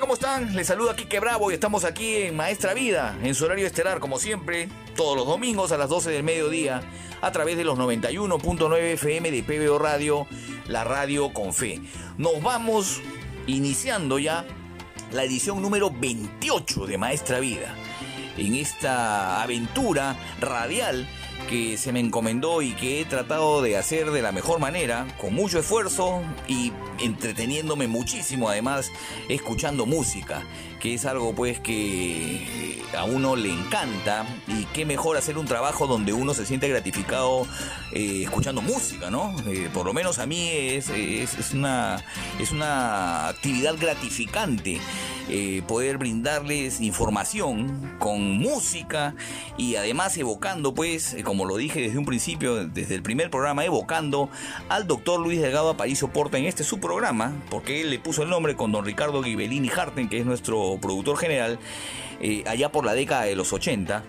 ¿Cómo están? Les saluda Kike Bravo y estamos aquí en Maestra Vida, en su horario estelar, como siempre, todos los domingos a las 12 del mediodía, a través de los 91.9 FM de PBO Radio, la radio con fe. Nos vamos iniciando ya la edición número 28 de Maestra Vida, en esta aventura radial que se me encomendó y que he tratado de hacer de la mejor manera, con mucho esfuerzo y entreteniéndome muchísimo además, escuchando música, que es algo pues que a uno le encanta y qué mejor hacer un trabajo donde uno se siente gratificado eh, escuchando música, ¿no? Eh, por lo menos a mí es, es, una, es una actividad gratificante. eh, poder brindarles información con música y además evocando, pues, eh, como lo dije desde un principio, desde el primer programa, evocando al doctor Luis Delgado Aparicio Porta en este su programa, porque él le puso el nombre con don Ricardo Ghibellini Harten, que es nuestro productor general, eh, allá por la década de los 80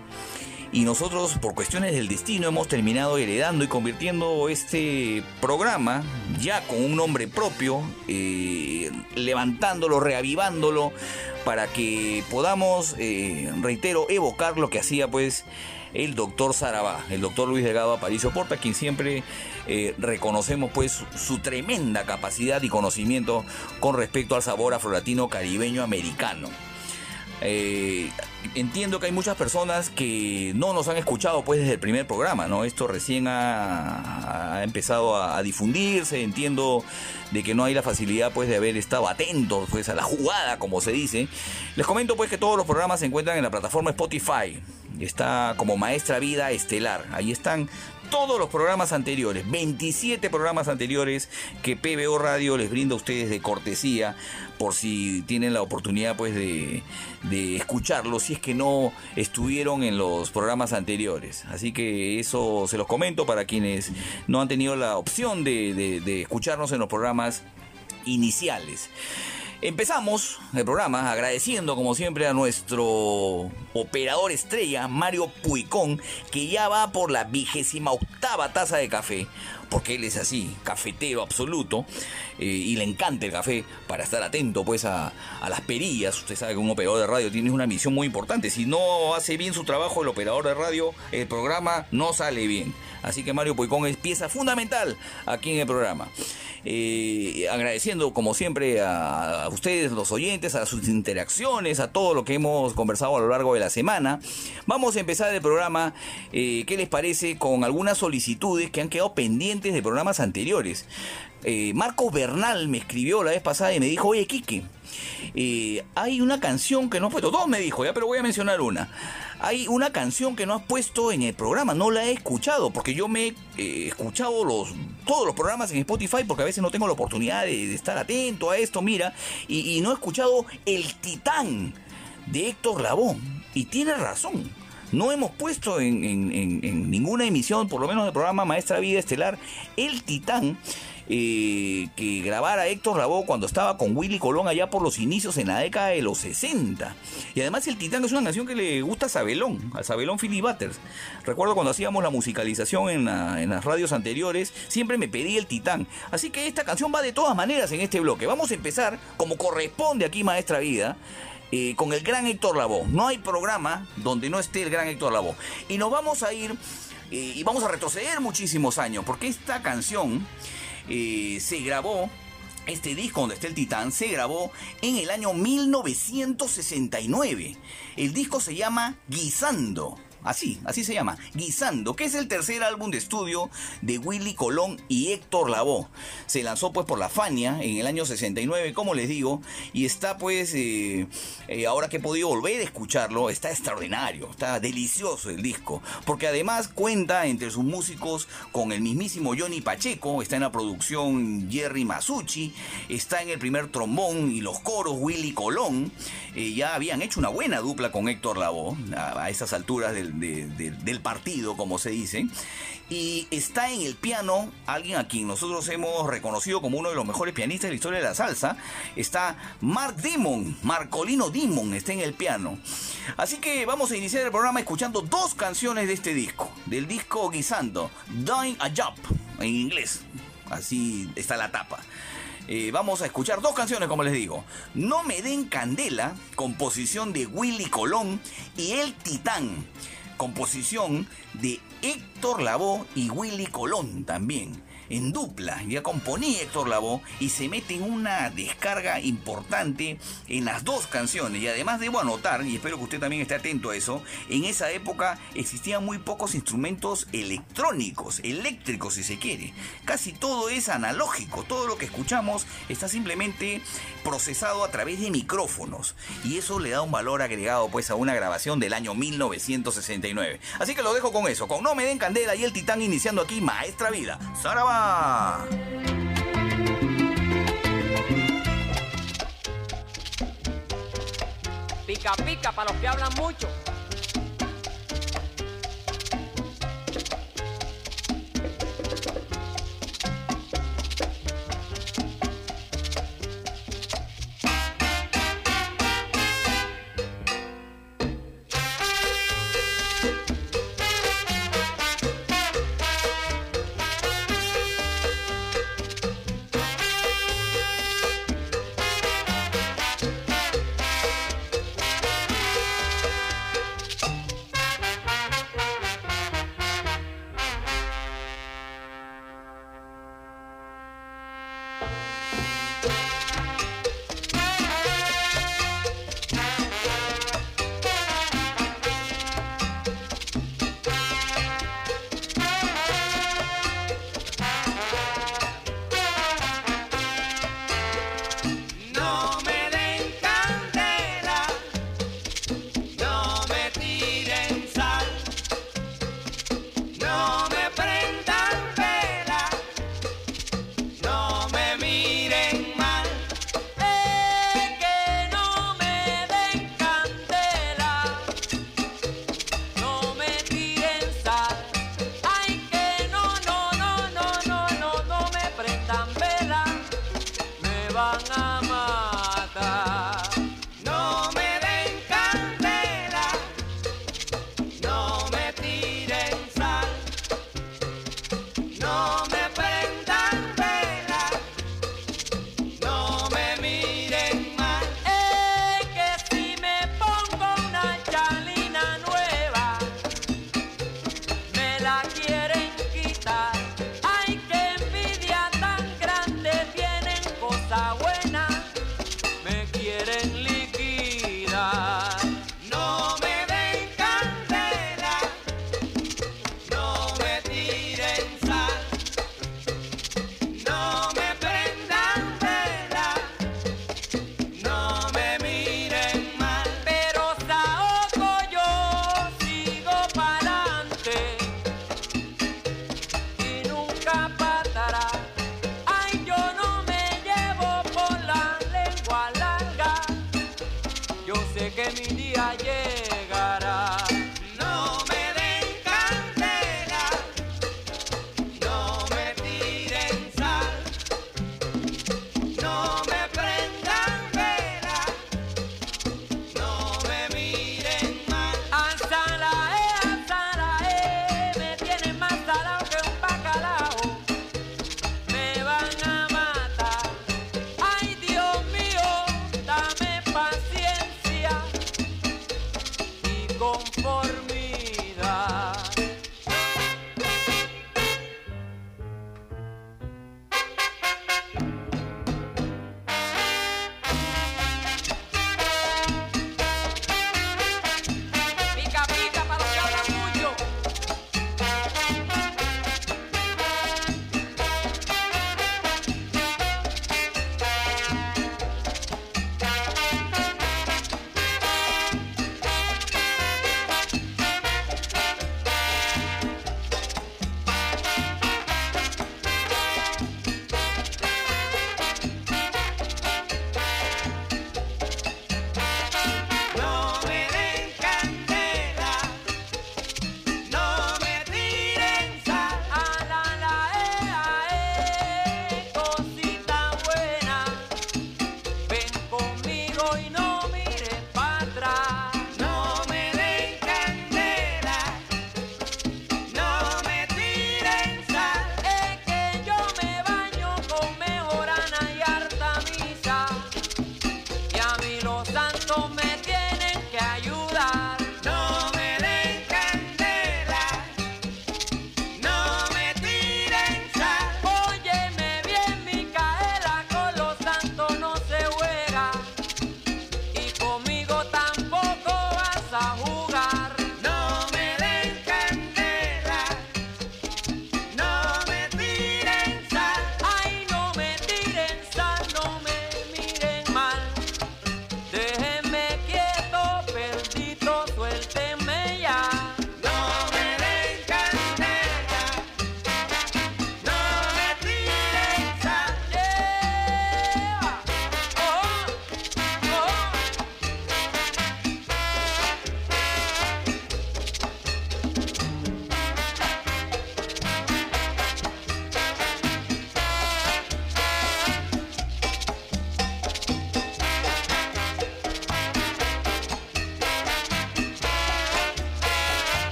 y nosotros por cuestiones del destino hemos terminado heredando y convirtiendo este programa ya con un nombre propio, eh, levantándolo, reavivándolo para que podamos, eh, reitero, evocar lo que hacía pues el doctor Sarabá, el doctor Luis Delgado Aparicio Porta, quien siempre eh, reconocemos pues su, su tremenda capacidad y conocimiento con respecto al sabor afrolatino caribeño americano. Eh, entiendo que hay muchas personas que no nos han escuchado pues desde el primer programa, ¿no? Esto recién ha, empezado a, a, difundirse, entiendo de que no hay la facilidad pues de haber estado atentos pues a la jugada, como se dice. Les comento pues que todos los programas se encuentran en la plataforma Spotify. Está como Maestra Vida Estelar. Ahí están todos los programas anteriores, 27 programas anteriores que PBO Radio les brinda a ustedes de cortesía, por si tienen la oportunidad pues de, escucharlos, si es que no estuvieron en los programas anteriores. Así que eso se los comento para quienes no han tenido la opción de escucharnos en los programas iniciales. Empezamos el programa agradeciendo como siempre a nuestro operador estrella Mario Puicón que ya va por la vigésima octava taza de café porque él es así, cafetero absoluto eh, y le encanta el café para estar atento pues a, a, las perillas. Usted sabe que un operador de radio tiene una misión muy importante. Si no hace bien su trabajo el operador de radio, el programa no sale bien. Así que Mario Puicón es pieza fundamental aquí en el programa. Eh, agradeciendo como siempre a, ustedes, los oyentes, a sus interacciones, a todo lo que hemos conversado a lo largo de la semana. Vamos a empezar el programa, eh, ¿qué les parece? Con algunas solicitudes que han quedado pendientes de programas anteriores. Eh, Marco Bernal me escribió la vez pasada y me dijo, oye, Quique, eh, hay una canción que no puesto, dos me dijo, ya, pero voy a mencionar una. Hay una canción que no has puesto en el programa, no la he escuchado, porque yo me he eh, escuchado los, todos los programas en Spotify, porque a veces no tengo la oportunidad de, estar atento a esto, mira, y, no he escuchado El Titán de Héctor Labón. Y tiene razón. No hemos puesto en, en ninguna emisión, por lo menos del programa Maestra Vida Estelar, El Titán que grabara Héctor Lavoe cuando estaba con Willy Colón allá por los inicios en la década de los 60. Y además El Titán es una canción que le gusta a Sabelón, a Sabelón Philly Butters. Recuerdo cuando hacíamos la musicalización en, la- en las radios anteriores, siempre me pedí El Titán. Así que esta canción va de todas maneras en este bloque. Vamos a empezar, como corresponde aquí Maestra Vida, eh, con el gran Héctor Lavoe. No hay programa donde no esté el gran Héctor Lavoe. Y nos vamos a ir eh, y vamos a retroceder muchísimos años, porque esta canción se grabó, este disco donde está el Titán, se grabó en el año 1969. El disco se llama Guisando. Así, así se llama, Guisando, que es el tercer álbum de estudio de Willy Colón y Héctor Lavoe. Se lanzó pues por la Fania en el año 69, como les digo, y está pues, eh, eh, ahora que he podido volver a escucharlo, está extraordinario, está delicioso el disco, porque además cuenta entre sus músicos con el mismísimo Johnny Pacheco, está en la producción Jerry Masucci, está en el primer trombón y los coros Willy Colón, eh, ya habían hecho una buena dupla con Héctor Lavoe a, a esas alturas del, de- de- del partido, como se dice. Y está en el piano alguien a quien nosotros hemos reconocido como uno de los mejores pianistas de la historia de la salsa. Está Mark Dimon, Marcolino Dimon está en el piano. Así que vamos a iniciar el programa escuchando dos canciones de este disco, del disco Guisando, Doing a Job, en inglés. Así está la tapa. Eh, vamos a escuchar dos canciones, como les digo. No me den candela, composición de Willy Colón y El Titán, composición de Héctor Lavoe y Willy Colón también. En dupla, ya componía Héctor Lavoe y se mete en una descarga importante en las dos canciones. Y además debo anotar, y espero que usted también esté atento a eso, en esa época existían muy pocos instrumentos electrónicos, eléctricos si se quiere. Casi todo es analógico, todo lo que escuchamos está simplemente procesado a través de micrófonos. Y eso le da un valor agregado pues a una grabación del año 1969. Así que lo dejo con eso, con No me den candela y el titán iniciando aquí Maestra Vida. Pica pica para los que hablan mucho. Y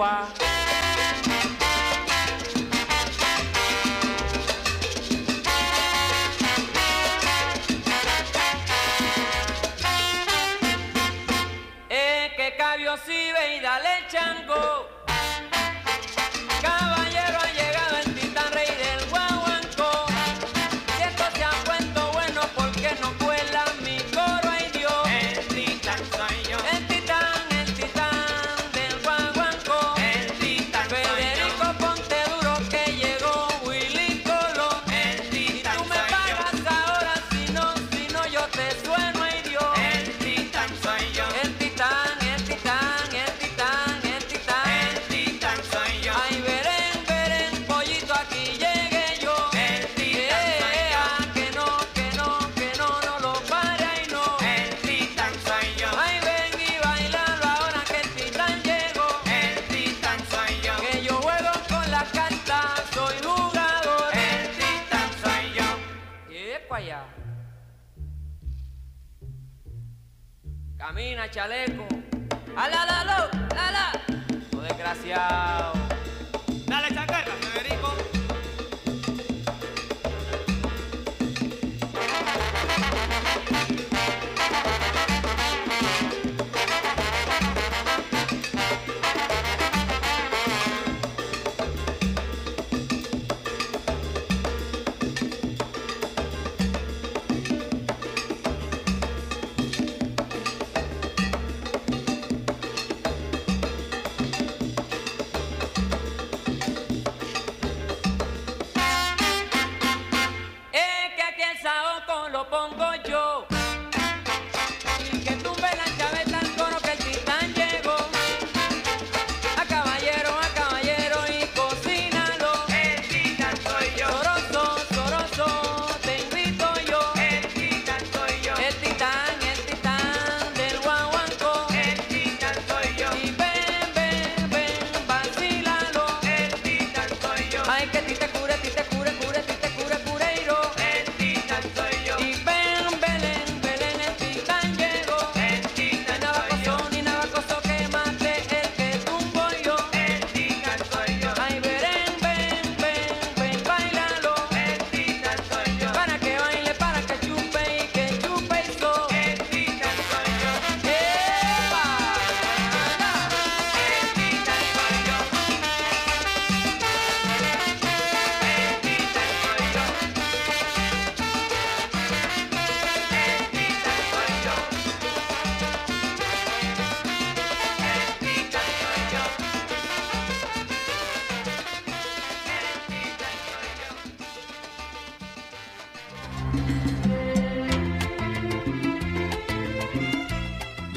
quoi.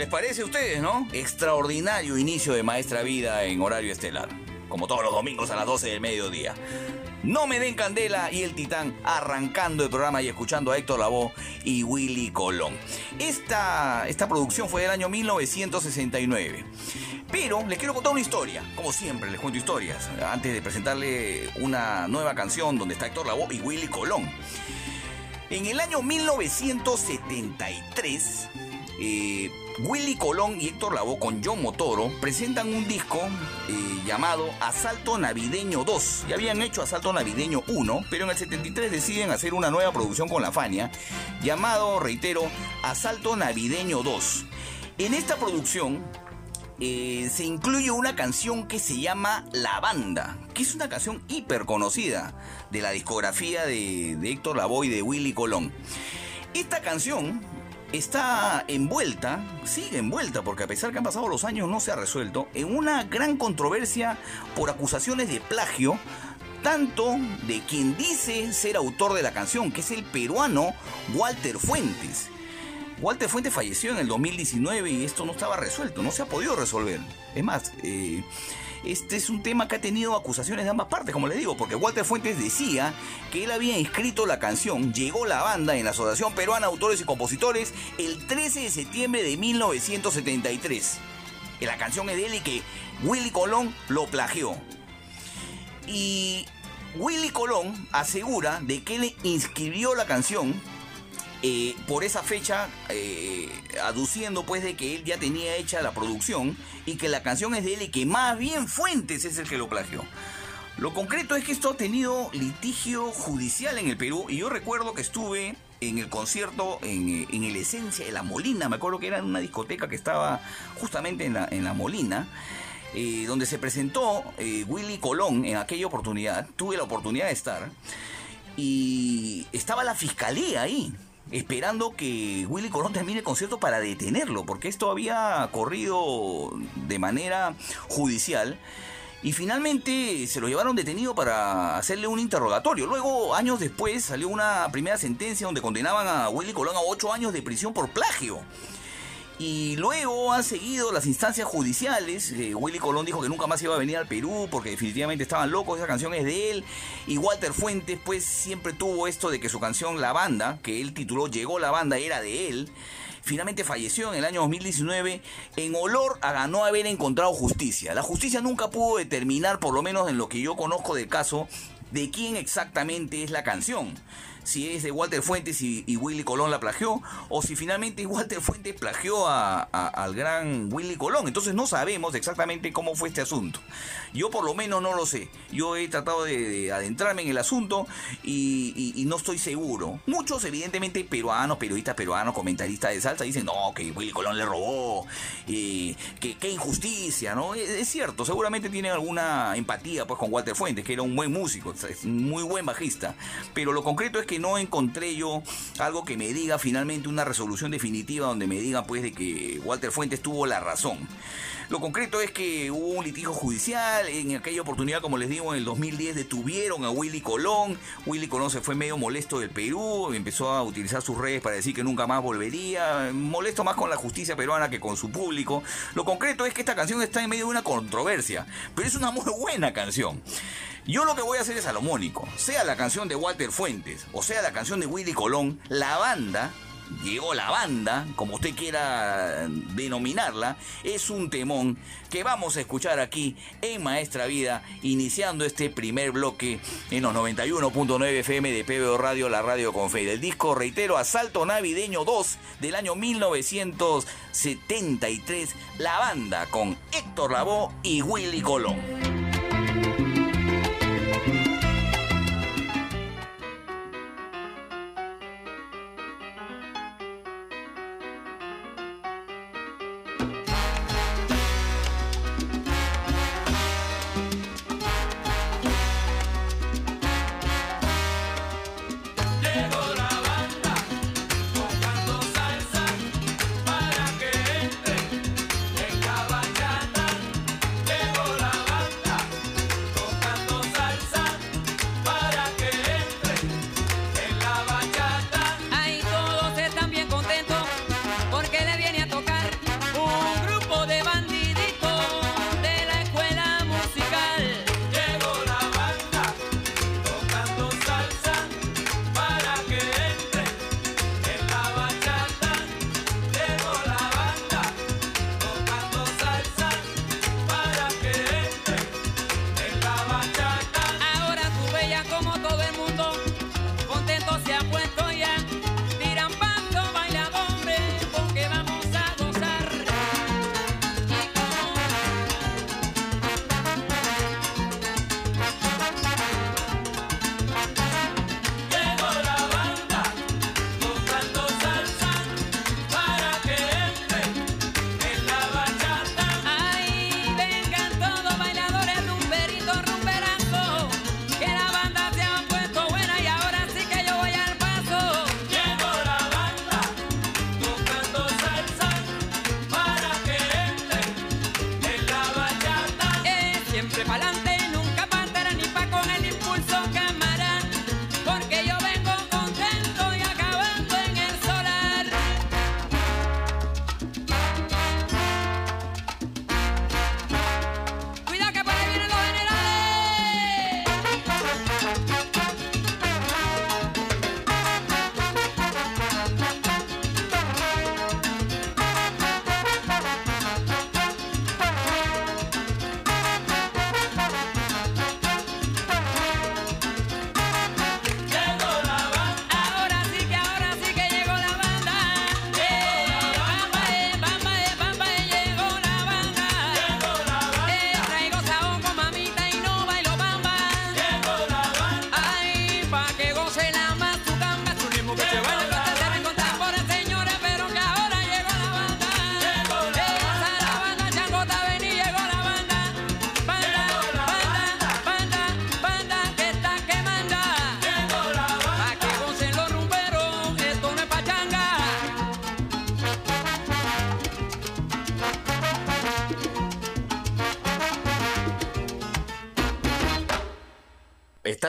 ¿Les parece a ustedes, no? Extraordinario inicio de Maestra Vida en horario estelar. Como todos los domingos a las 12 del mediodía. No me den candela y el titán arrancando el programa y escuchando a Héctor Lavoe y Willy Colón. Esta, esta producción fue del año 1969. Pero les quiero contar una historia. Como siempre, les cuento historias. Antes de presentarle una nueva canción donde está Héctor Lavoe y Willy Colón. En el año 1973, eh, Willy Colón y Héctor Lavoe con John Motoro presentan un disco eh, llamado Asalto Navideño 2. Ya habían hecho Asalto Navideño 1, pero en el 73 deciden hacer una nueva producción con la Fania llamado, reitero, Asalto Navideño 2. En esta producción eh, se incluye una canción que se llama La Banda, que es una canción hiper conocida de la discografía de, de Héctor Lavoe y de Willy Colón. Esta canción está envuelta, sigue envuelta, porque a pesar que han pasado los años no se ha resuelto, en una gran controversia por acusaciones de plagio, tanto de quien dice ser autor de la canción, que es el peruano Walter Fuentes. Walter Fuentes falleció en el 2019 y esto no estaba resuelto, no se ha podido resolver. Es más, eh, este es un tema que ha tenido acusaciones de ambas partes, como les digo, porque Walter Fuentes decía que él había inscrito la canción Llegó la banda en la Asociación Peruana de Autores y Compositores el 13 de septiembre de 1973. Que la canción es de él y que Willy Colón lo plagió. Y Willy Colón asegura de que él inscribió la canción eh, por esa fecha, eh, aduciendo pues de que él ya tenía hecha la producción y que la canción es de él y que más bien Fuentes es el que lo plagió. Lo concreto es que esto ha tenido litigio judicial en el Perú y yo recuerdo que estuve en el concierto en, eh, el Esencia de La Molina, me acuerdo que era en una discoteca que estaba justamente en La, en la Molina, eh, donde se presentó Willy Colón en aquella oportunidad, tuve la oportunidad de estar, y estaba la fiscalía ahí, esperando que Willy Colón termine el concierto para detenerlo, porque esto había corrido de manera judicial. Y finalmente se lo llevaron detenido para hacerle un interrogatorio. Luego, años después, salió una primera sentencia donde condenaban a Willy Colón a ocho años de prisión por plagio. Y luego han seguido las instancias judiciales. Eh, Willy Colón dijo que nunca más iba a venir al Perú porque definitivamente estaban locos. Esa canción es de él. Y Walter Fuentes, pues siempre tuvo esto de que su canción La Banda, que él tituló Llegó la Banda, era de él. Finalmente falleció en el año 2019 en olor a no haber encontrado justicia. La justicia nunca pudo determinar, por lo menos en lo que yo conozco del caso, de quién exactamente es la canción si es de Walter Fuentes y, y Willy Colón la plagió, o si finalmente Walter Fuentes plagió a- al gran Willy Colón. Entonces no sabemos exactamente cómo fue este asunto. Yo por lo menos no lo sé. Yo he tratado de, de adentrarme en el asunto y, no estoy seguro. Muchos, evidentemente, peruanos, periodistas peruanos, comentaristas de salsa, dicen, no, que Willy Colón le robó, eh, que injusticia, ¿no? Es, cierto, seguramente tienen alguna empatía pues con Walter Fuentes, que era un buen músico, es muy buen bajista. Pero lo concreto es que no encontré yo algo que me diga finalmente una resolución definitiva donde me diga pues de que Walter Fuentes tuvo la razón. Lo concreto es que hubo un litigio judicial, en aquella oportunidad, como les digo, en el 2010 detuvieron a Willy Colón, Willy Colón se fue medio molesto del Perú, empezó a utilizar sus redes para decir que nunca más volvería, molesto más con la justicia peruana que con su público. Lo concreto es que esta canción está en medio de una controversia, pero es una muy buena canción. Yo lo que voy a hacer es salomónico, sea la canción de Walter Fuentes o sea la canción de Willy Colón, la banda llegó la banda, como usted quiera denominarla, es un temón que vamos a escuchar aquí en Maestra Vida, iniciando este primer bloque en los 91.9 FM de PBO Radio, la radio con fe. Del disco, reitero, Asalto Navideño 2 del año 1973, la banda con Héctor Lavoe y Willy Colón.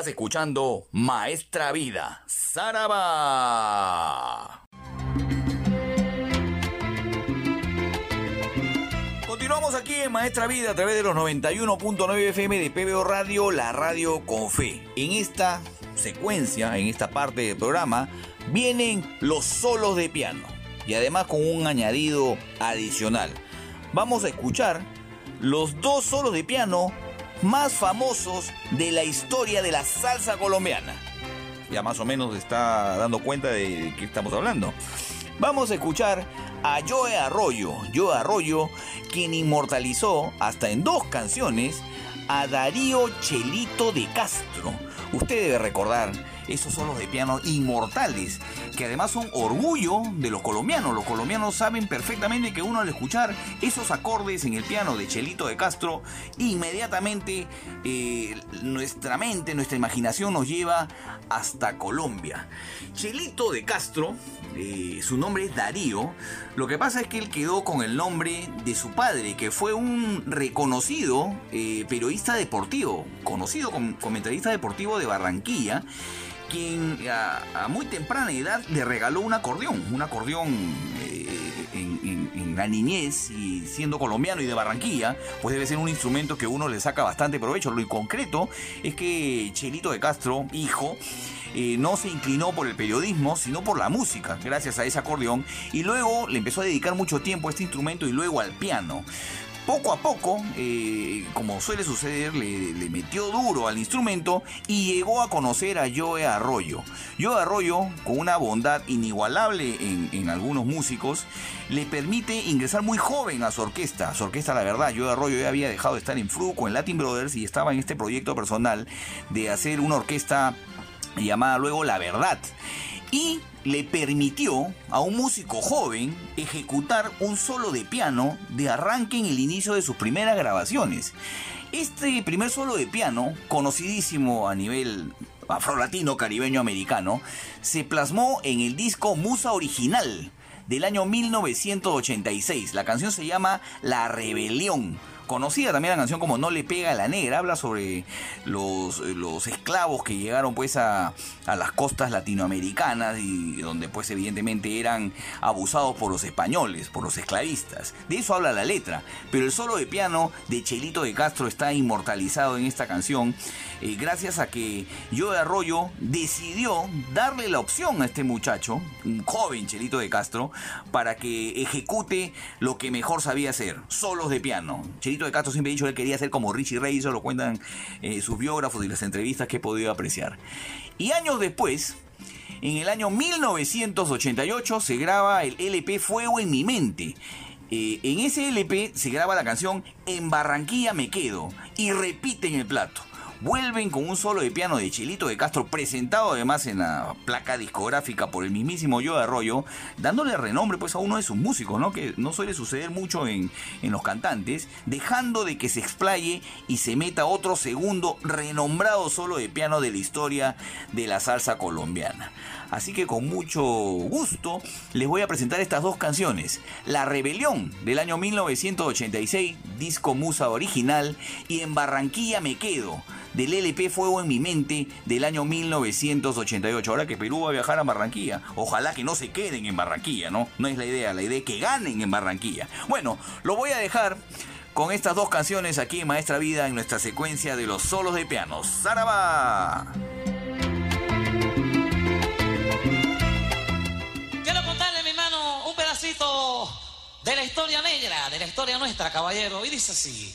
Escuchando Maestra Vida, Saraba. Continuamos aquí en Maestra Vida a través de los 91.9 FM de PBO Radio, la radio con fe. En esta secuencia, en esta parte del programa, vienen los solos de piano y además con un añadido adicional. Vamos a escuchar los dos solos de piano más famosos de la historia de la salsa colombiana. Ya más o menos está dando cuenta de qué estamos hablando. Vamos a escuchar a Joe Arroyo, Joe Arroyo, quien inmortalizó hasta en dos canciones a Darío Chelito de Castro. Usted debe recordar esos solos de piano inmortales, que además son orgullo de los colombianos. Los colombianos saben perfectamente que uno al escuchar esos acordes en el piano de Chelito de Castro, inmediatamente eh, nuestra mente, nuestra imaginación nos lleva hasta Colombia. Chelito de Castro, eh, su nombre es Darío, lo que pasa es que él quedó con el nombre de su padre, que fue un reconocido eh, periodista deportivo, conocido como comentarista deportivo de Barranquilla, quien a, muy temprana edad le regaló un acordeón, un acordeón eh, en la niñez y siendo colombiano y de Barranquilla, pues debe ser un instrumento que uno le saca bastante provecho. Lo concreto es que Chelito de Castro, hijo, eh, no se inclinó por el periodismo, sino por la música, gracias a ese acordeón, y luego le empezó a dedicar mucho tiempo a este instrumento y luego al piano. Poco a poco, eh, como suele suceder, le, metió duro al instrumento y llegó a conocer a Joe Arroyo. Joe Arroyo, con una bondad inigualable en, algunos músicos, le permite ingresar muy joven a su orquesta. Su orquesta, la verdad, Joe Arroyo ya había dejado de estar en Fruco, en Latin Brothers, y estaba en este proyecto personal de hacer una orquesta llamada luego La Verdad. Y le permitió a un músico joven ejecutar un solo de piano de arranque en el inicio de sus primeras grabaciones. Este primer solo de piano, conocidísimo a nivel afrolatino, caribeño, americano, se plasmó en el disco Musa Original del año 1986. La canción se llama La Rebelión. Conocida también la canción como No le pega a la negra, habla sobre los, los esclavos que llegaron pues a, a las costas latinoamericanas y donde pues evidentemente eran abusados por los españoles, por los esclavistas. De eso habla la letra, pero el solo de piano de Chelito de Castro está inmortalizado en esta canción eh, gracias a que Joe Arroyo decidió darle la opción a este muchacho, un joven Chelito de Castro, para que ejecute lo que mejor sabía hacer, solos de piano. De Castro siempre ha dicho que él quería ser como Richie Ray, eso lo cuentan eh, sus biógrafos y las entrevistas que he podido apreciar. Y años después, en el año 1988 se graba el LP Fuego en mi mente. Eh, en ese LP se graba la canción En Barranquilla me quedo y repiten el plato. Vuelven con un solo de piano de Chilito de Castro, presentado además en la placa discográfica por el mismísimo Yo Arroyo, dándole renombre pues a uno de sus músicos, ¿no? Que no suele suceder mucho en, en los cantantes, dejando de que se explaye y se meta otro segundo renombrado solo de piano de la historia de la salsa colombiana. Así que con mucho gusto les voy a presentar estas dos canciones. La Rebelión del año 1986, disco Musa original, y En Barranquilla me quedo del LP Fuego en mi mente del año 1988. Ahora que Perú va a viajar a Barranquilla, ojalá que no se queden en Barranquilla, ¿no? No es la idea, la idea es que ganen en Barranquilla. Bueno, lo voy a dejar con estas dos canciones aquí en Maestra Vida en nuestra secuencia de los solos de piano. ¡Zaraba! De la historia negra, de la historia nuestra, caballero. Y dice así.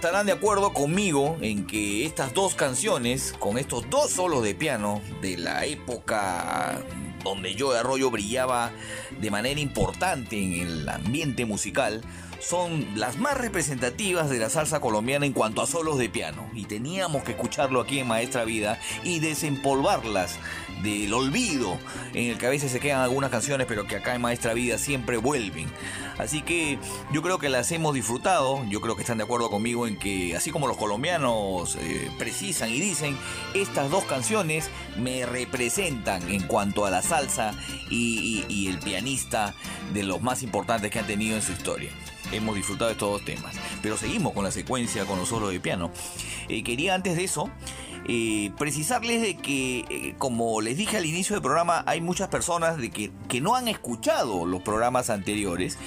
Estarán de acuerdo conmigo en que estas dos canciones, con estos dos solos de piano de la época donde Joe Arroyo brillaba de manera importante en el ambiente musical, son las más representativas de la salsa colombiana en cuanto a solos de piano. Y teníamos que escucharlo aquí en Maestra Vida y desempolvarlas del olvido en el que a veces se quedan algunas canciones, pero que acá en Maestra Vida siempre vuelven. Así que yo creo que las hemos disfrutado, yo creo que están de acuerdo conmigo en que así como los colombianos eh, precisan y dicen, estas dos canciones me representan en cuanto a la salsa y, y- el pianista de los más importantes que han tenido en su historia. Hemos disfrutado de estos dos temas, pero seguimos con la secuencia, con los solos de piano. Eh, quería antes de eso eh, precisarles de que, eh, como les dije al inicio del programa, hay muchas personas de que, que no han escuchado los programas anteriores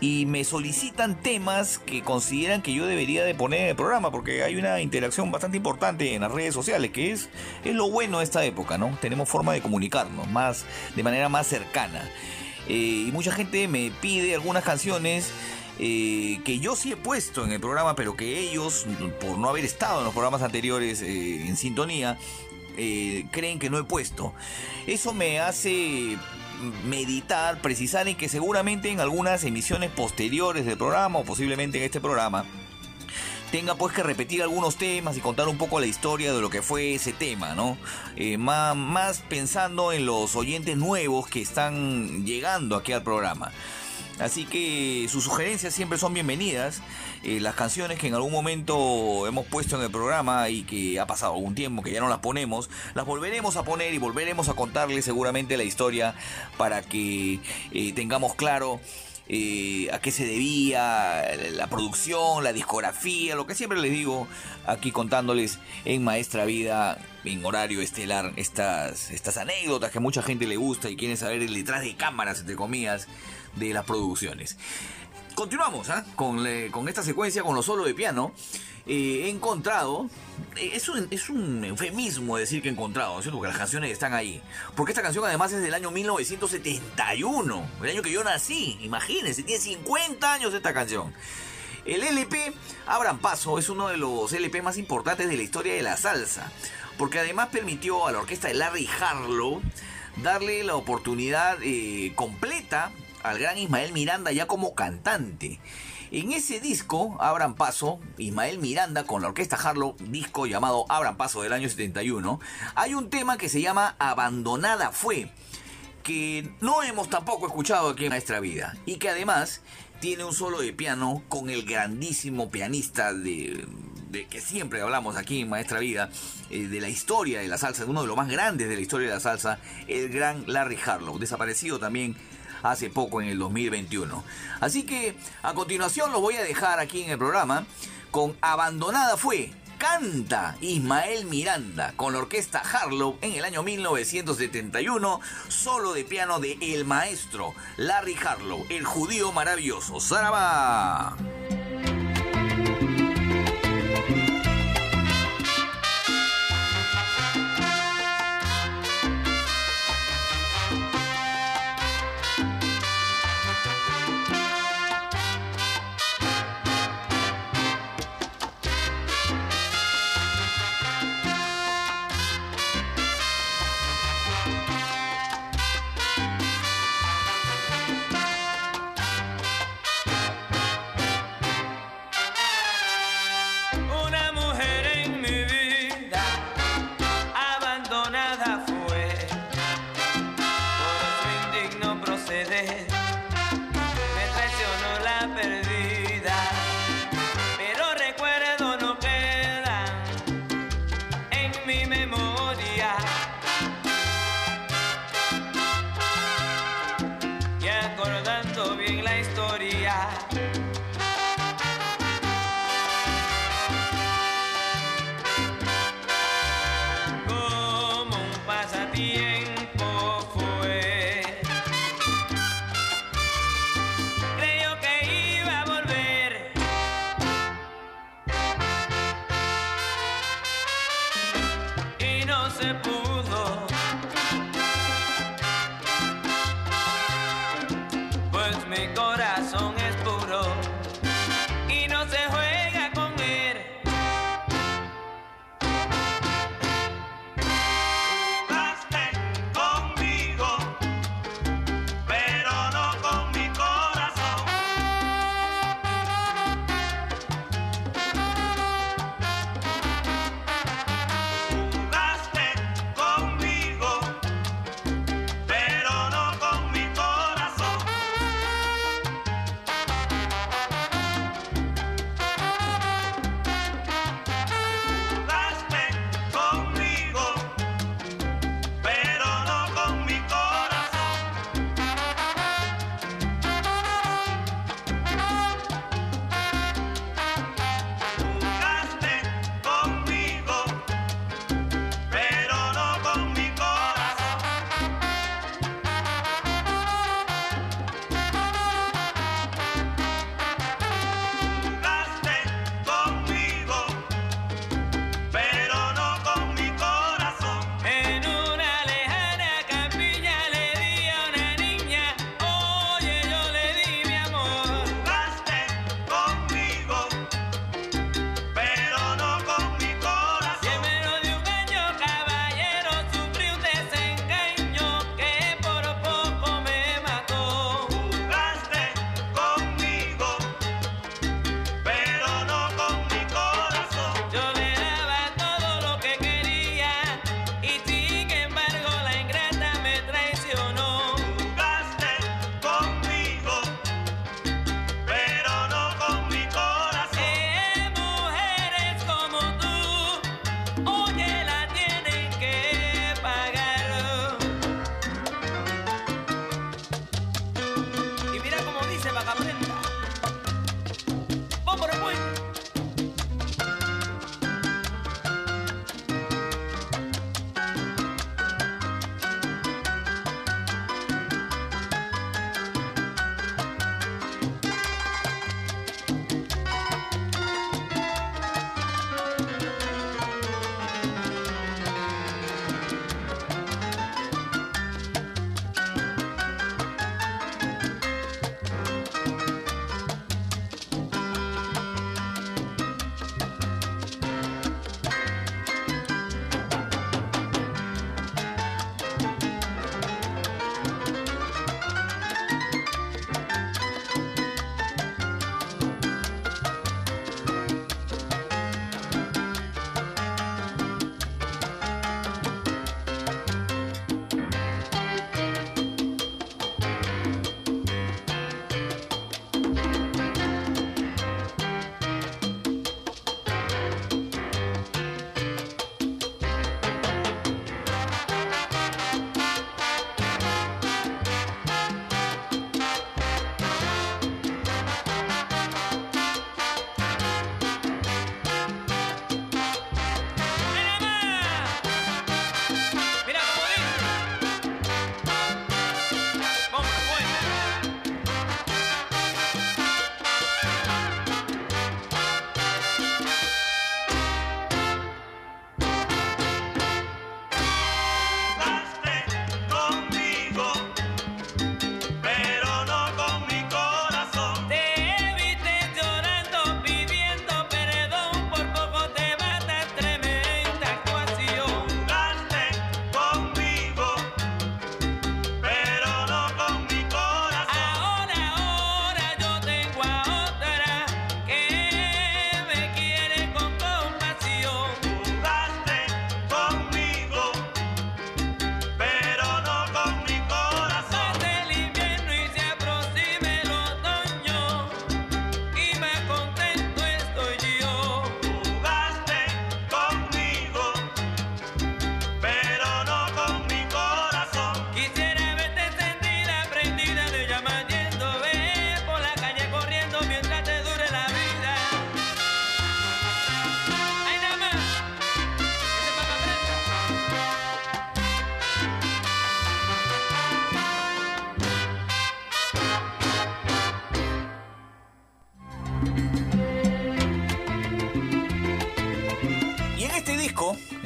y me solicitan temas que consideran que yo debería de poner en el programa porque hay una interacción bastante importante en las redes sociales que es, es lo bueno de esta época, ¿no? Tenemos forma de comunicarnos más, de manera más cercana. Eh, y mucha gente me pide algunas canciones eh, que yo sí he puesto en el programa, pero que ellos, por no haber estado en los programas anteriores eh, en sintonía, eh, creen que no he puesto. Eso me hace meditar, precisar en que seguramente en algunas emisiones posteriores del programa o posiblemente en este programa tenga pues que repetir algunos temas y contar un poco la historia de lo que fue ese tema, ¿no? Más pensando en los oyentes nuevos que están llegando aquí al programa. Así que sus sugerencias siempre son bienvenidas. Eh, las canciones que en algún momento hemos puesto en el programa y que ha pasado algún tiempo que ya no las ponemos, las volveremos a poner y volveremos a contarles seguramente la historia para que eh, tengamos claro eh, a qué se debía la producción, la discografía, lo que siempre les digo aquí contándoles en Maestra Vida, en horario estelar, estas, estas anécdotas que a mucha gente le gusta y quieren saber el detrás de cámaras, entre comillas, de las producciones. Continuamos ¿ah? con, con esta secuencia, con los solos de piano. Eh, he encontrado, eh, es un, es un eufemismo decir que he encontrado, ¿no es cierto? Porque las canciones están ahí. Porque esta canción además es del año 1971, el año que yo nací, imagínense, tiene 50 años esta canción. El LP Abran Paso es uno de los LP más importantes de la historia de la salsa, porque además permitió a la orquesta de Larry Harlow darle la oportunidad eh, completa al gran Ismael Miranda ya como cantante. En ese disco, Abran Paso, Ismael Miranda con la orquesta Harlow, disco llamado Abran Paso del año 71, hay un tema que se llama Abandonada Fue, que no hemos tampoco escuchado aquí en Maestra Vida y que además tiene un solo de piano con el grandísimo pianista de, de que siempre hablamos aquí en Maestra Vida, eh, de la historia de la salsa, uno de los más grandes de la historia de la salsa, el gran Larry Harlow, desaparecido también hace poco en el 2021. Así que a continuación los voy a dejar aquí en el programa con Abandonada fue. Canta Ismael Miranda con la orquesta Harlow en el año 1971, solo de piano de el maestro Larry Harlow, el judío maravilloso. ¡Zaraba!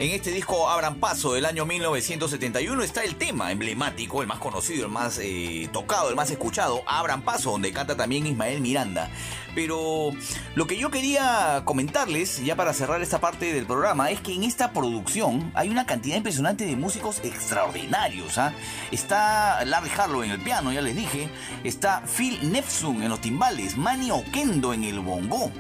En este disco Abran Paso del año 1971 está el tema emblemático, el más conocido, el más eh, tocado, el más escuchado, Abran Paso, donde canta también Ismael Miranda. Pero lo que yo quería comentarles, ya para cerrar esta parte del programa, es que en esta producción hay una cantidad impresionante de músicos extraordinarios. ¿ah? Está Larry Harlow en el piano, ya les dije. Está Phil Nefsun en los timbales, Manny Oquendo en el bongo.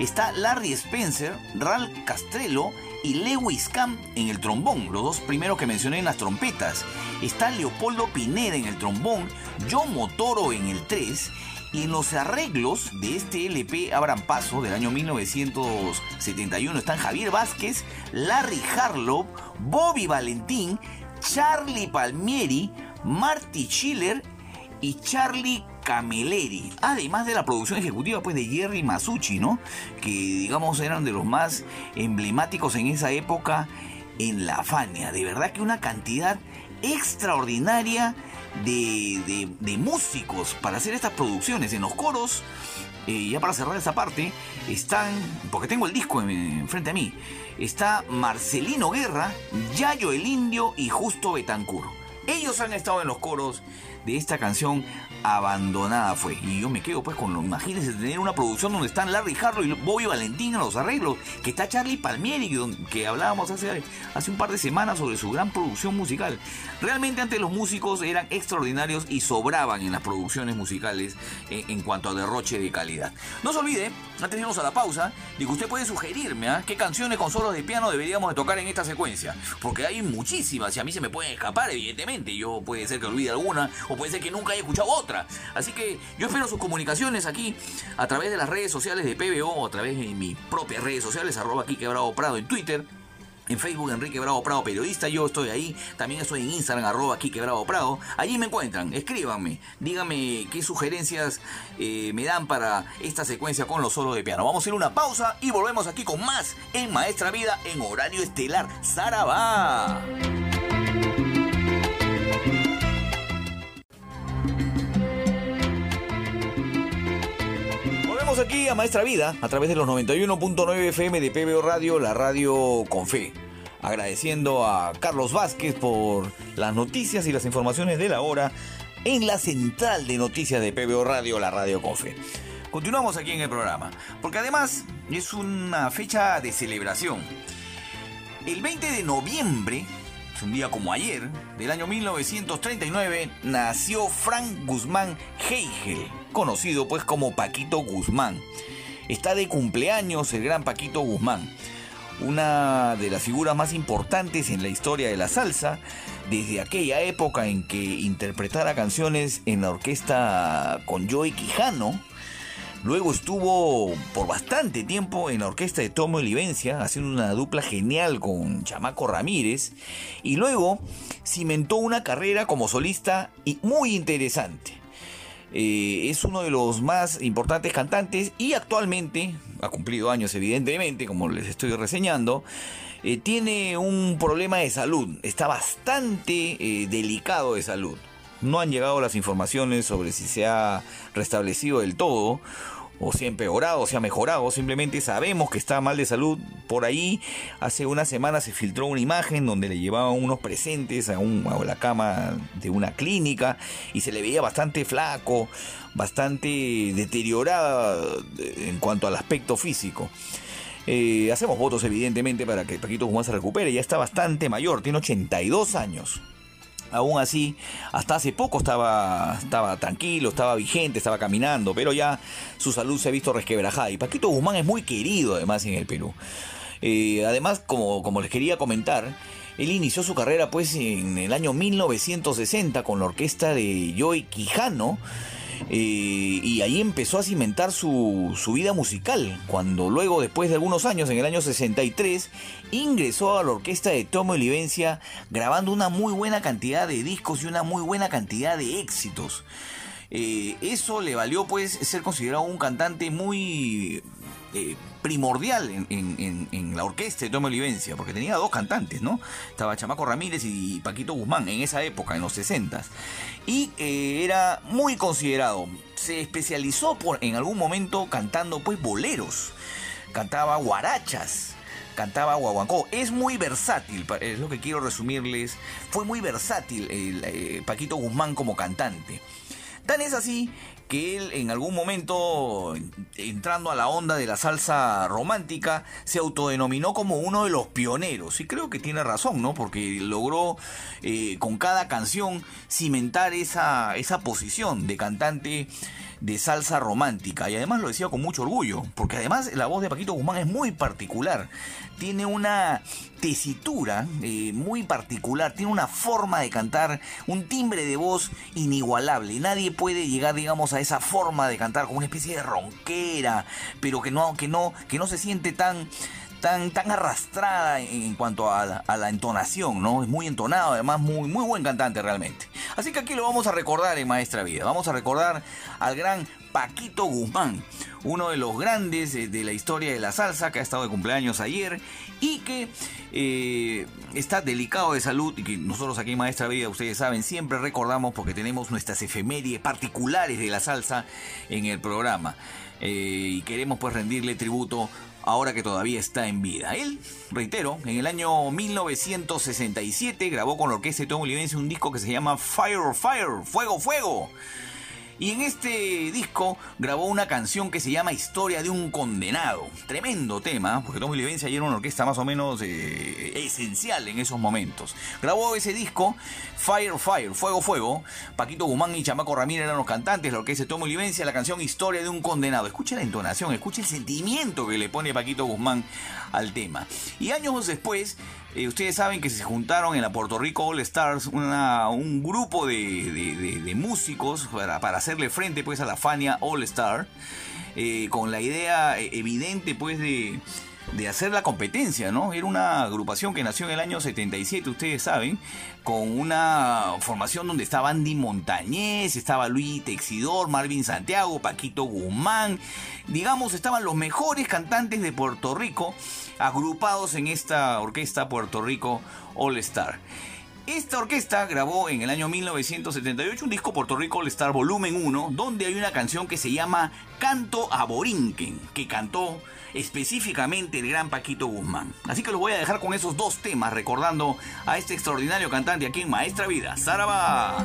Está Larry Spencer, Ral Castrello y Lewis Camp en el trombón, los dos primeros que mencioné en las trompetas. Está Leopoldo Pineda en el trombón, John Motoro en el 3 y en los arreglos de este LP Abran Paso del año 1971 están Javier Vázquez, Larry Harlow, Bobby Valentín, Charlie Palmieri, Marty Schiller y Charlie Camilleri, además de la producción ejecutiva pues de Jerry Masucci, ¿no? Que digamos eran de los más emblemáticos en esa época en la Fania. De verdad que una cantidad extraordinaria de, de- músicos para hacer estas producciones en los coros. eh, ya para cerrar esta parte, están, porque tengo el disco en- enfrente a mí, está Marcelino Guerra, Yayo el Indio y Justo Betancur. Ellos han estado en los coros de esta canción abandonada fue. Y yo me quedo pues con lo, imagínense tener una producción donde están Larry Harlow y Bobby Valentín en los arreglos, que está Charlie Palmieri, que, hablábamos hace, hace un par de semanas sobre su gran producción musical. Realmente antes los músicos eran extraordinarios y sobraban en las producciones musicales en, en cuanto a derroche de calidad. No se olvide, antes de irnos a la pausa, de que usted puede sugerirme ¿ah? qué canciones con solos de piano deberíamos de tocar en esta secuencia. Porque hay muchísimas y a mí se me pueden escapar, evidentemente. Yo puede ser que olvide alguna o puede ser que nunca haya escuchado otra. Así que yo espero sus comunicaciones aquí a través de las redes sociales de PBO a través de mis propias redes sociales, arroba Quique Bravo Prado en Twitter. En Facebook, Enrique Bravo Prado, periodista, yo estoy ahí. También estoy en Instagram, arroba Quique Bravo Prado. Allí me encuentran, escríbanme, díganme qué sugerencias eh, me dan para esta secuencia con los solos de piano. Vamos a hacer una pausa y volvemos aquí con más en Maestra Vida en horario estelar. ¡Sarabá! Aquí a Maestra Vida a través de los 91.9 FM de PBO Radio, la radio con fe. Agradeciendo a Carlos Vázquez por las noticias y las informaciones de la hora en la central de noticias de PBO Radio, la radio con fe. Continuamos aquí en el programa, porque además es una fecha de celebración. El 20 de noviembre, es un día como ayer, del año 1939, nació Frank Guzmán Heigel, conocido pues como Paquito Guzmán. Está de cumpleaños el gran Paquito Guzmán, una de las figuras más importantes en la historia de la salsa, desde aquella época en que interpretara canciones en la orquesta con Joey Quijano, Luego estuvo por bastante tiempo en la orquesta de Tomo Olivencia, haciendo una dupla genial con Chamaco Ramírez. Y luego cimentó una carrera como solista y muy interesante. Eh, es uno de los más importantes cantantes y actualmente, ha cumplido años evidentemente, como les estoy reseñando, eh, tiene un problema de salud. Está bastante eh, delicado de salud. No han llegado las informaciones sobre si se ha restablecido del todo o si ha empeorado, o si ha mejorado. Simplemente sabemos que está mal de salud. Por ahí, hace una semana se filtró una imagen donde le llevaban unos presentes a, un- a la cama de una clínica y se le veía bastante flaco, bastante deteriorada en cuanto al aspecto físico. Eh, hacemos votos evidentemente para que Paquito Guzmán se recupere. Ya está bastante mayor, tiene 82 años. Aún así, hasta hace poco estaba, estaba tranquilo, estaba vigente, estaba caminando, pero ya su salud se ha visto resquebrajada. Y Paquito Guzmán es muy querido además en el Perú. Eh, además, como, como les quería comentar, él inició su carrera pues en el año 1960 con la orquesta de Joey Quijano. Eh, y ahí empezó a cimentar su, su vida musical, cuando luego, después de algunos años, en el año 63, ingresó a la orquesta de Tomo Olivencia, grabando una muy buena cantidad de discos y una muy buena cantidad de éxitos. Eh, eso le valió pues ser considerado un cantante muy eh, primordial en, la orquesta de Tomo Olivencia, porque tenía dos cantantes, ¿no? Estaba Chamaco Ramírez y Paquito Guzmán en esa época, en los 60 Y eh, era muy considerado. Se especializó por, en algún momento cantando pues boleros, cantaba guarachas, cantaba guaguancó. Es muy versátil, es lo que quiero resumirles. Fue muy versátil el, eh, Paquito Guzmán como cantante. Tan es así que él en algún momento, entrando a la onda de la salsa romántica, se autodenominó como uno de los pioneros. Y creo que tiene razón, ¿no? Porque logró eh, con cada canción cimentar esa, esa posición de cantante de salsa romántica. Y además lo decía con mucho orgullo, porque además la voz de Paquito Guzmán es muy particular. Tiene una tesitura eh, muy particular, tiene una forma de cantar, un timbre de voz inigualable. Nadie puede llegar, digamos, a esa forma de cantar como una especie de ronquera, pero que no, que no, que no se siente tan tan, arrastrada en, cuanto a la, entonación, ¿no? Es muy entonado, además muy, muy buen cantante realmente. Así que aquí lo vamos a recordar en Maestra Vida. Vamos a recordar al gran Paquito Guzmán, uno de los grandes de la historia de la salsa, que ha estado de cumpleaños ayer y que eh, está delicado de salud y que nosotros aquí en Maestra Vida, ustedes saben, siempre recordamos porque tenemos nuestras efemérides particulares de la salsa en el programa. Eh, y queremos pues rendirle tributo ahora que todavía está en vida. Él, reitero, en el año 1967 grabó con la orquesta de Tom Olivense un disco que se llama Fire Fire, Fuego Fuego. Y en este disco grabó una canción que se llama Historia de un condenado. Tremendo tema, porque Tommy Livencia era una orquesta más o menos eh, esencial en esos momentos. Grabó ese disco, Fire Fire, Fuego Fuego. Paquito Guzmán y Chamaco Ramírez eran los cantantes, la orquesta de Tommy Livencia, la canción Historia de un condenado. Escuche la entonación, escuche el sentimiento que le pone Paquito Guzmán al tema. Y años después, eh, ustedes saben que se juntaron en la Puerto Rico All Stars una- un grupo de músicos para, para hacerle frente pues a la Fania All Star eh, con la idea eh, evidente pues de, de hacer la competencia, ¿no? Era una agrupación que nació en el año 77, ustedes saben, con una formación donde estaba Andy Montañez, estaba Luis Texidor, Marvin Santiago, Paquito Guzmán, digamos, estaban los mejores cantantes de Puerto Rico agrupados en esta orquesta Puerto Rico All Star. Esta orquesta grabó en el año 1978 un disco Puerto Rico All Star Volumen 1, donde hay una canción que se llama Canto a Borinquen, que cantó específicamente el gran Paquito Guzmán. Así que los voy a dejar con esos dos temas, recordando a este extraordinario cantante aquí en Maestra Vida, Saraba.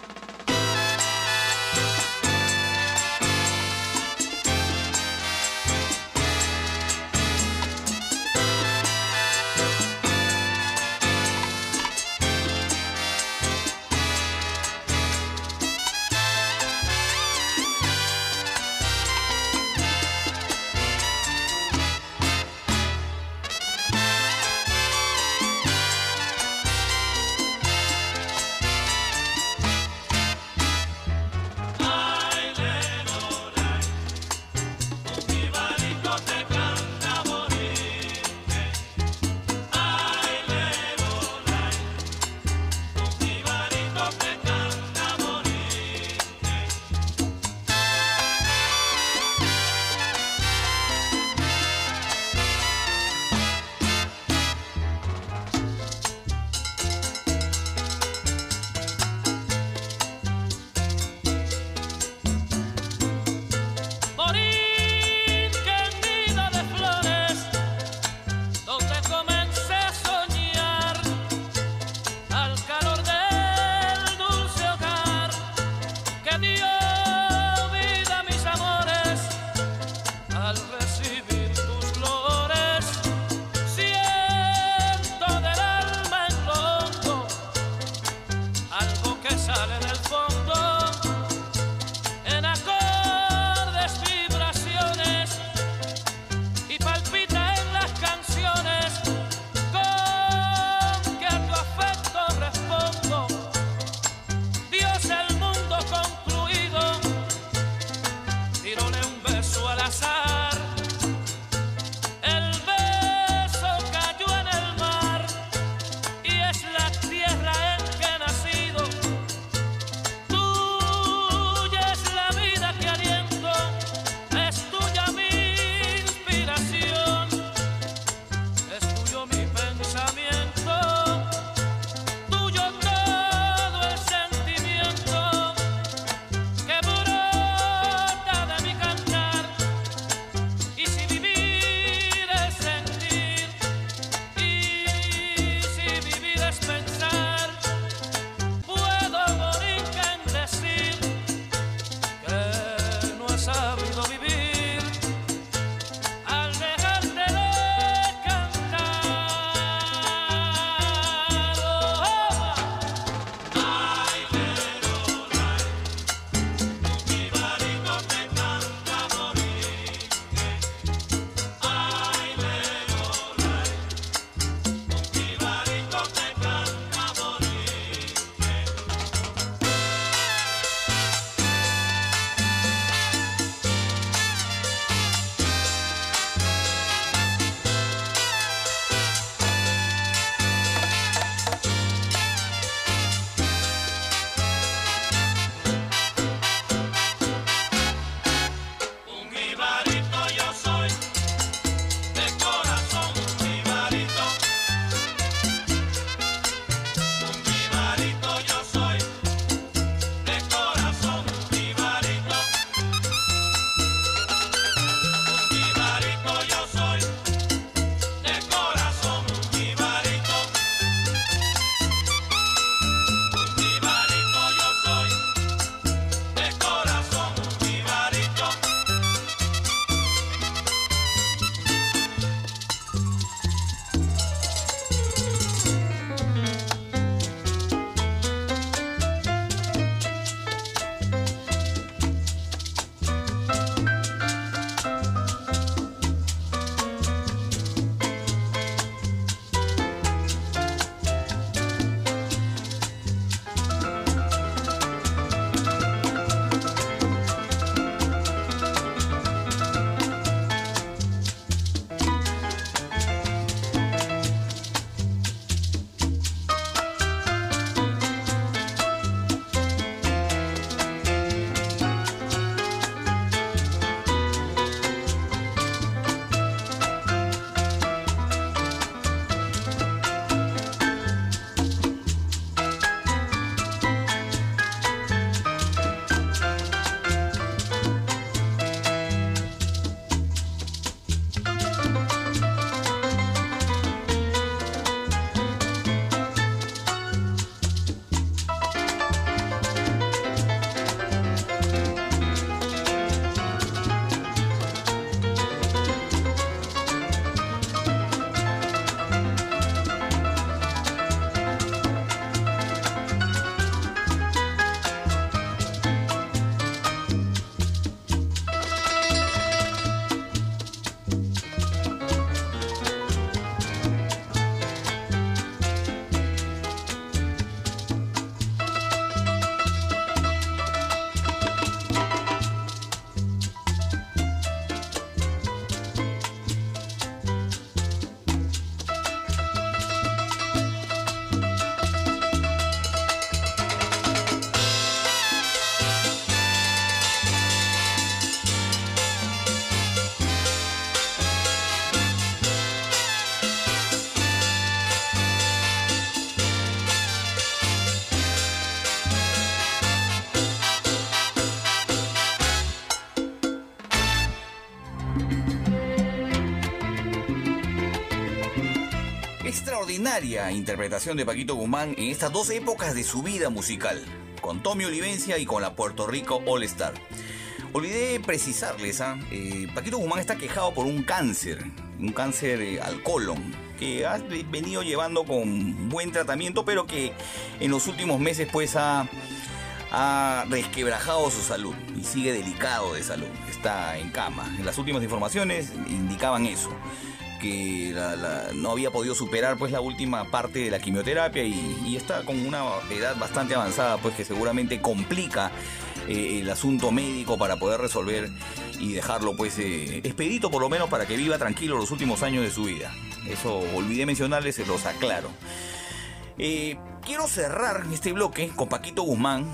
Interpretación de Paquito Guzmán en estas dos épocas de su vida musical, con Tommy Olivencia y con la Puerto Rico All Star. Olvidé precisarles, ¿ah? Eh, Paquito Guzmán está quejado por un cáncer, un cáncer eh, al colon, que ha venido llevando con buen tratamiento, pero que en los últimos meses pues ha, ha resquebrajado su salud y sigue delicado de salud. Está en cama. Las últimas informaciones indicaban eso que no había podido superar pues la última parte de la quimioterapia y, está con una edad bastante avanzada pues que seguramente complica eh, el asunto médico para poder resolver y dejarlo pues eh, expedito por lo menos para que viva tranquilo los últimos años de su vida. Eso olvidé mencionarles, se los aclaro. Eh, quiero cerrar este bloque con Paquito Guzmán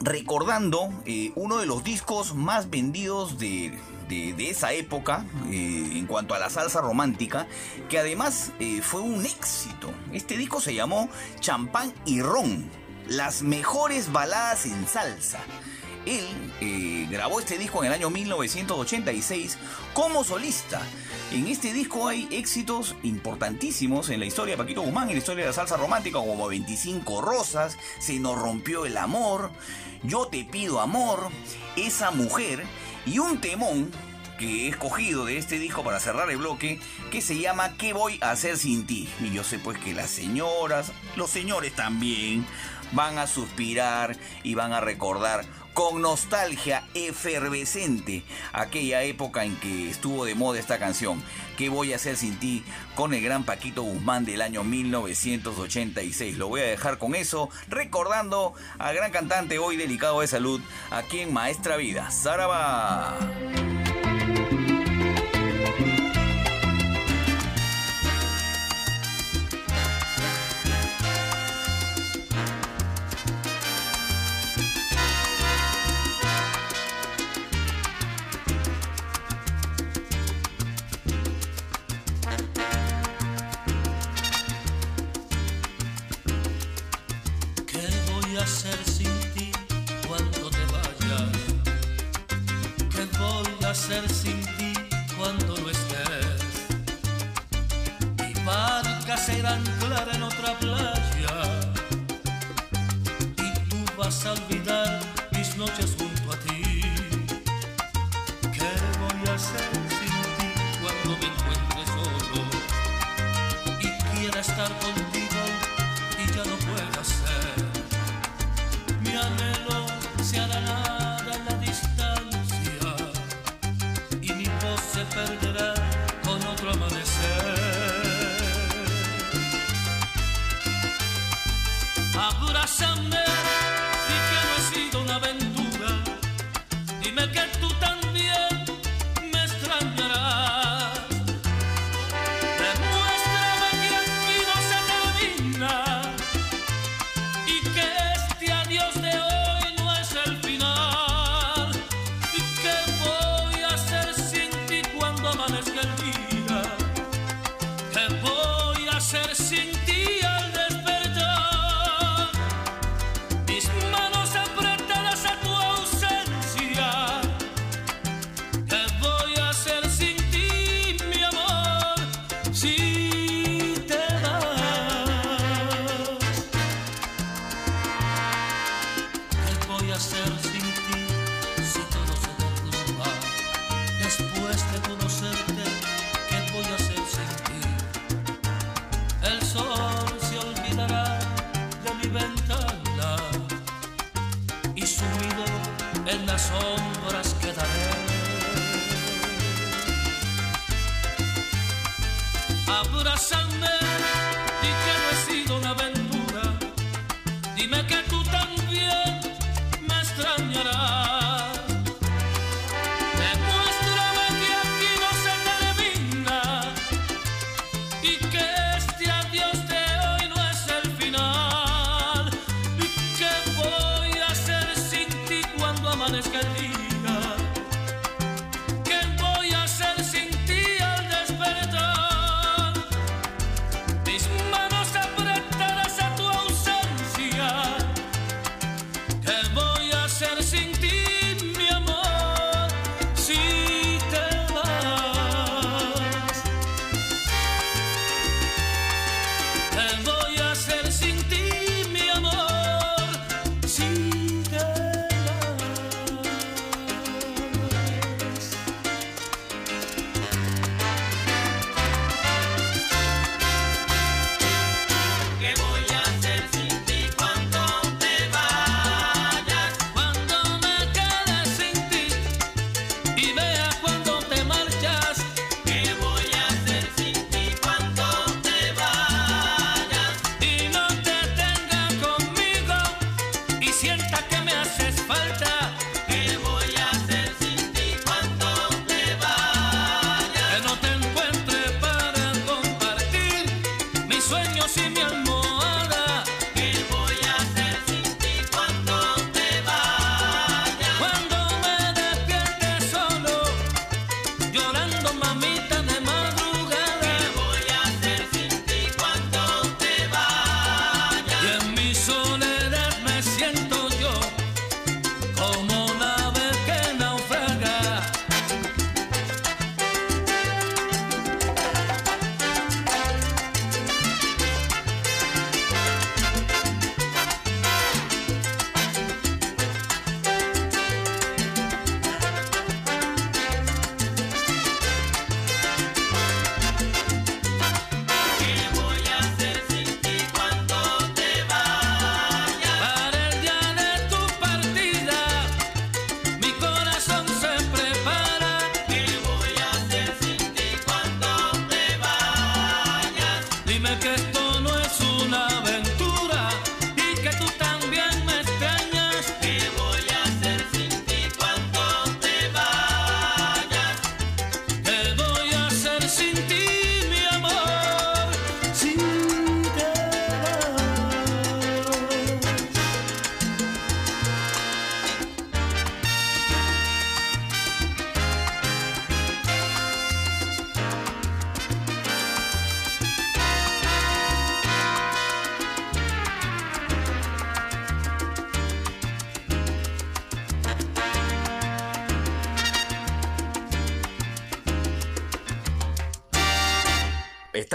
recordando uno de los discos más vendidos de, de- esa época eh, en cuanto a la salsa romántica, que además eh, fue un éxito. Este disco se llamó Champán y Ron, las mejores baladas en salsa. Él eh, grabó este disco en el año 1986 como solista. En este disco hay éxitos importantísimos en la historia de Paquito Guzmán, en la historia de la salsa romántica, como 25 rosas, Se nos rompió el amor, Yo te pido amor, Esa mujer y un temón que he escogido de este disco para cerrar el bloque que se llama ¿Qué voy a hacer sin ti? Y yo sé pues que las señoras, los señores también van a suspirar y van a recordar con nostalgia efervescente aquella época en que estuvo de moda esta canción. ¿Qué voy a hacer sin ti? Con el gran Paquito Guzmán del año 1986. Lo voy a dejar con eso, recordando al gran cantante hoy delicado de salud, aquí en Maestra Vida. Saraba.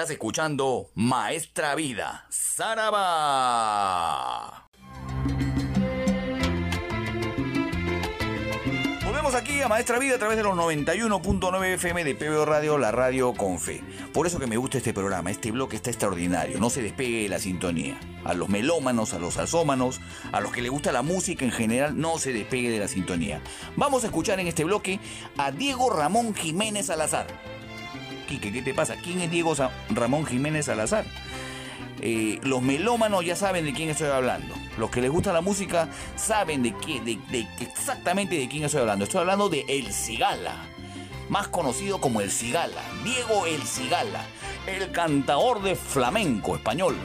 Escuchando Maestra Vida, Saraba. Volvemos aquí a Maestra Vida a través de los 91.9 FM de PBO Radio, la radio con fe. Por eso que me gusta este programa, este bloque está extraordinario, no se despegue de la sintonía. A los melómanos, a los alzómanos, a los que les gusta la música en general, no se despegue de la sintonía. Vamos a escuchar en este bloque a Diego Ramón Jiménez Salazar. ¿Qué te pasa? ¿Quién es Diego Ramón Jiménez Salazar? Eh, los melómanos ya saben de quién estoy hablando. Los que les gusta la música saben de, qué, de exactamente de quién estoy hablando. Estoy hablando de El Cigala, más conocido como El Cigala, Diego El Cigala, el cantador de flamenco español,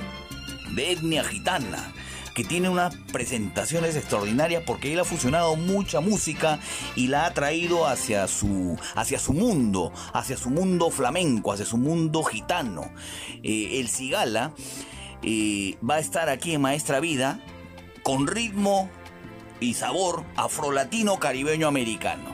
de etnia gitana, que tiene unas presentaciones extraordinarias porque él ha fusionado mucha música y la ha traído hacia su, hacia su mundo, hacia su mundo flamenco, hacia su mundo gitano. Eh, el Cigala eh, va a estar aquí en Maestra Vida con ritmo y sabor afrolatino caribeño americano.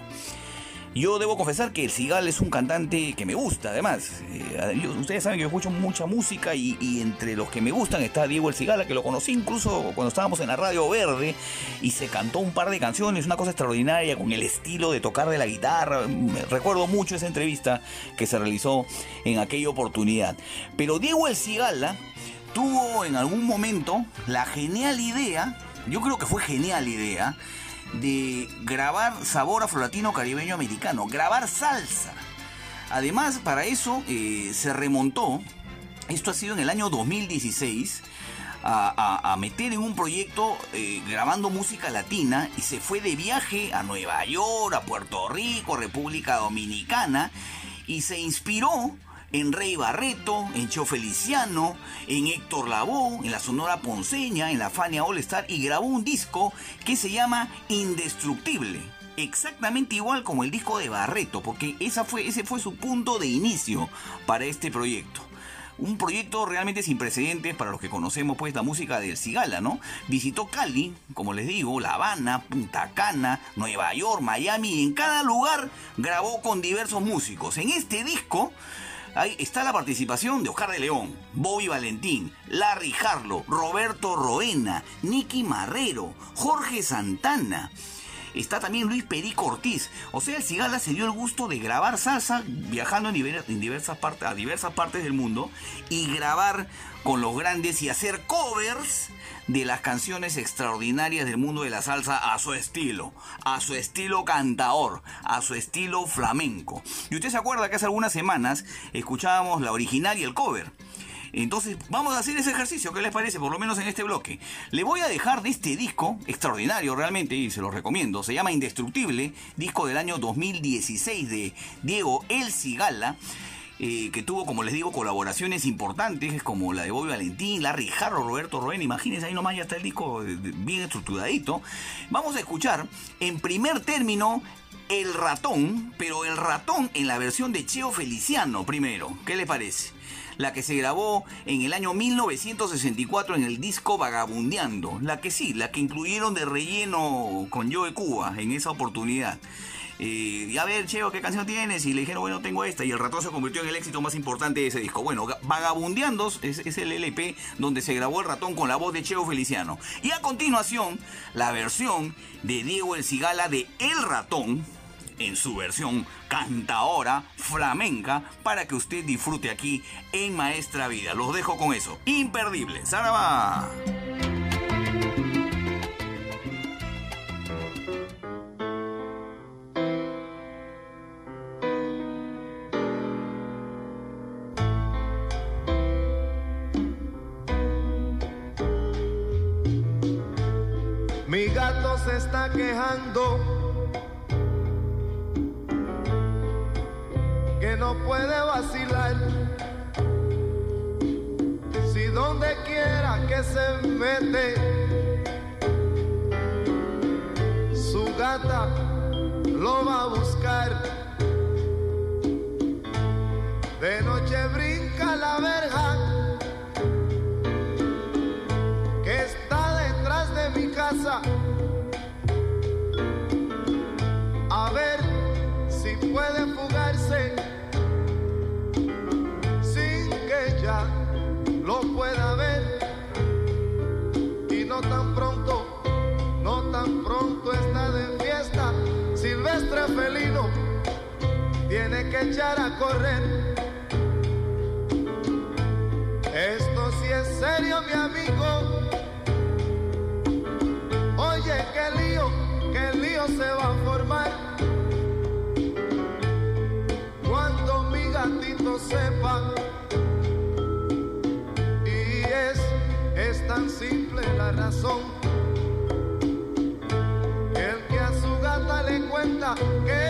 Yo debo confesar que el Cigal es un cantante que me gusta, además. Eh, ustedes saben que yo escucho mucha música y, y entre los que me gustan está Diego El Cigala, que lo conocí incluso cuando estábamos en la Radio Verde y se cantó un par de canciones, una cosa extraordinaria con el estilo de tocar de la guitarra. Recuerdo mucho esa entrevista que se realizó en aquella oportunidad. Pero Diego El Cigala tuvo en algún momento la genial idea, yo creo que fue genial idea, de grabar sabor afrolatino caribeño americano, grabar salsa. Además, para eso eh, se remontó, esto ha sido en el año 2016, a, meter en un proyecto eh, grabando música latina y se fue de viaje a Nueva York, a Puerto Rico, República Dominicana y se inspiró en Rey Barreto, en Cheo Feliciano, en Héctor Lavoe, en la Sonora Ponceña, en la Fania All Star y grabó un disco que se llama Indestructible. Exactamente igual como el disco de Barreto, porque fue, ese fue su punto de inicio para este proyecto. Un proyecto realmente sin precedentes para los que conocemos pues la música del Cigala, ¿no? Visitó Cali, como les digo, La Habana, Punta Cana, Nueva York, Miami y en cada lugar grabó con diversos músicos. En este disco ahí está la participación de Oscar de León, Bobby Valentín, Larry Harlow, Roberto Roena, Nicky Marrero, Jorge Santana. Está también Luis Perico Ortiz. O sea, el Cigala se dio el gusto de grabar salsa viajando en, diver- en diversas partes, a diversas partes del mundo y grabar con los grandes y hacer covers de las canciones extraordinarias del mundo de la salsa a su estilo, a su estilo cantaor, a su estilo flamenco. Y usted se acuerda que hace algunas semanas escuchábamos la original y el cover. Entonces, vamos a hacer ese ejercicio, ¿qué les parece? Por lo menos en este bloque. Le voy a dejar de este disco, extraordinario realmente, y se lo recomiendo. Se llama Indestructible, disco del año 2016 de Diego El Cigala. Eh, que tuvo, como les digo, colaboraciones importantes como la de Bobby Valentín, Larry Harrow, Roberto Roen. Imagínense, ahí nomás ya está el disco eh, bien estructuradito. Vamos a escuchar en primer término El Ratón, pero el ratón en la versión de Cheo Feliciano primero. ¿Qué le parece? la que se grabó en el año 1964 en el disco Vagabundeando, la que sí, la que incluyeron de relleno con Joe Cuba en esa oportunidad. Y a ver, Cheo, ¿qué canción tienes? Y le dijeron, bueno, tengo esta. Y el ratón se convirtió en el éxito más importante de ese disco. Bueno, Ga- Vagabundeando es, es el LP donde se grabó el ratón con la voz de Cheo Feliciano. Y a continuación, la versión de Diego El Cigala de El Ratón, en su versión cantaora flamenca para que usted disfrute aquí en Maestra Vida. Los dejo con eso. Imperdible. ¡Saraba! Mi gato se está quejando que no puede vacilar. Si donde quiera que se mete, su gata lo va a buscar. De noche brinca felino tiene que echar a correr. Esto sí es serio, mi amigo. Oye, qué lío, qué lío se va a formar. Cuando mi gatito sepa. Y es, es tan simple la razón cuenta que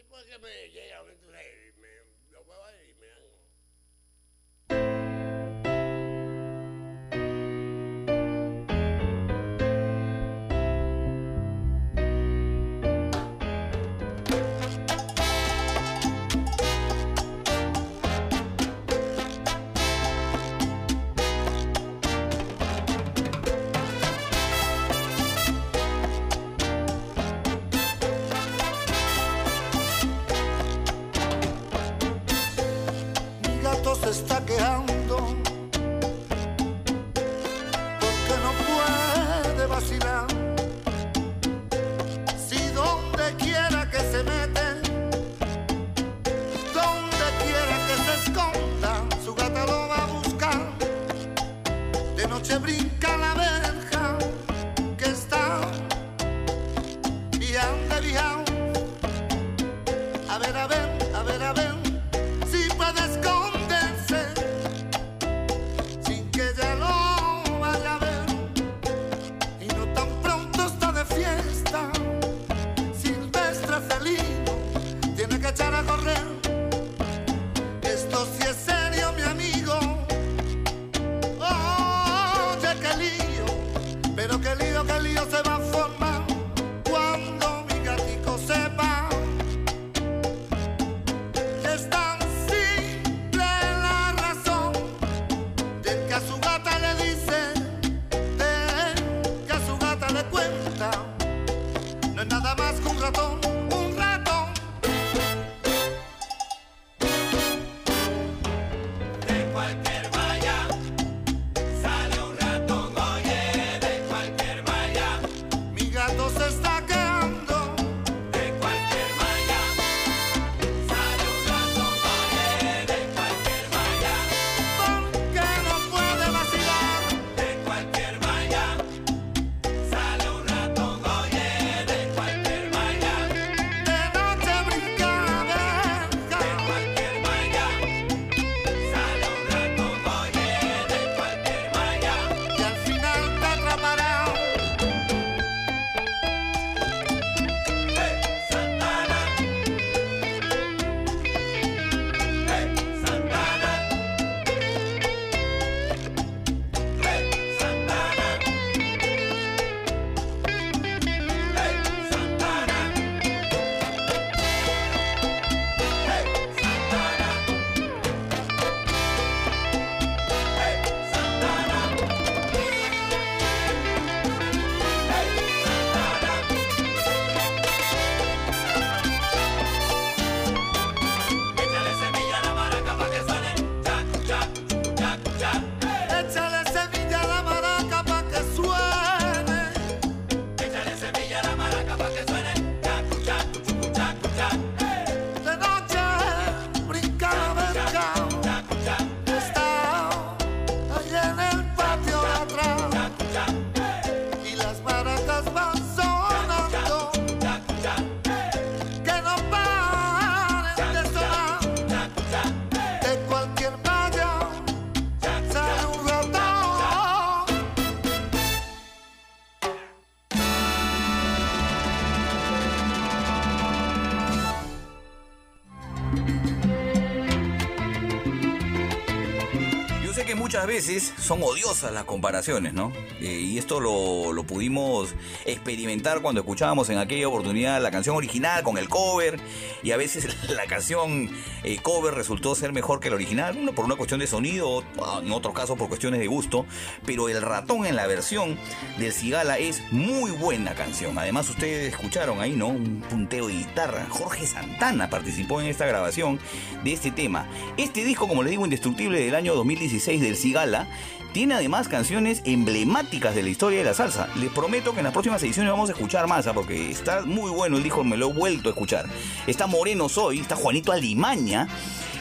Muchas veces son odiosas las comparaciones, ¿no? Eh, y esto lo, lo pudimos experimentar cuando escuchábamos en aquella oportunidad la canción original con el cover. Y a veces la canción eh, cover resultó ser mejor que la original, uno por una cuestión de sonido, en otros casos por cuestiones de gusto. Pero el ratón en la versión del Cigala es muy buena canción. Además, ustedes escucharon ahí, ¿no? Un punteo de guitarra. Jorge Santana participó en esta grabación de este tema. Este disco, como les digo, indestructible del año 2016 del Cigala, tiene además canciones emblemáticas de la historia de la salsa. Les prometo que en las próximas ediciones vamos a escuchar más, ¿ah? porque está muy bueno el disco, me lo he vuelto a escuchar. Está Moreno Soy, está Juanito Alimaña,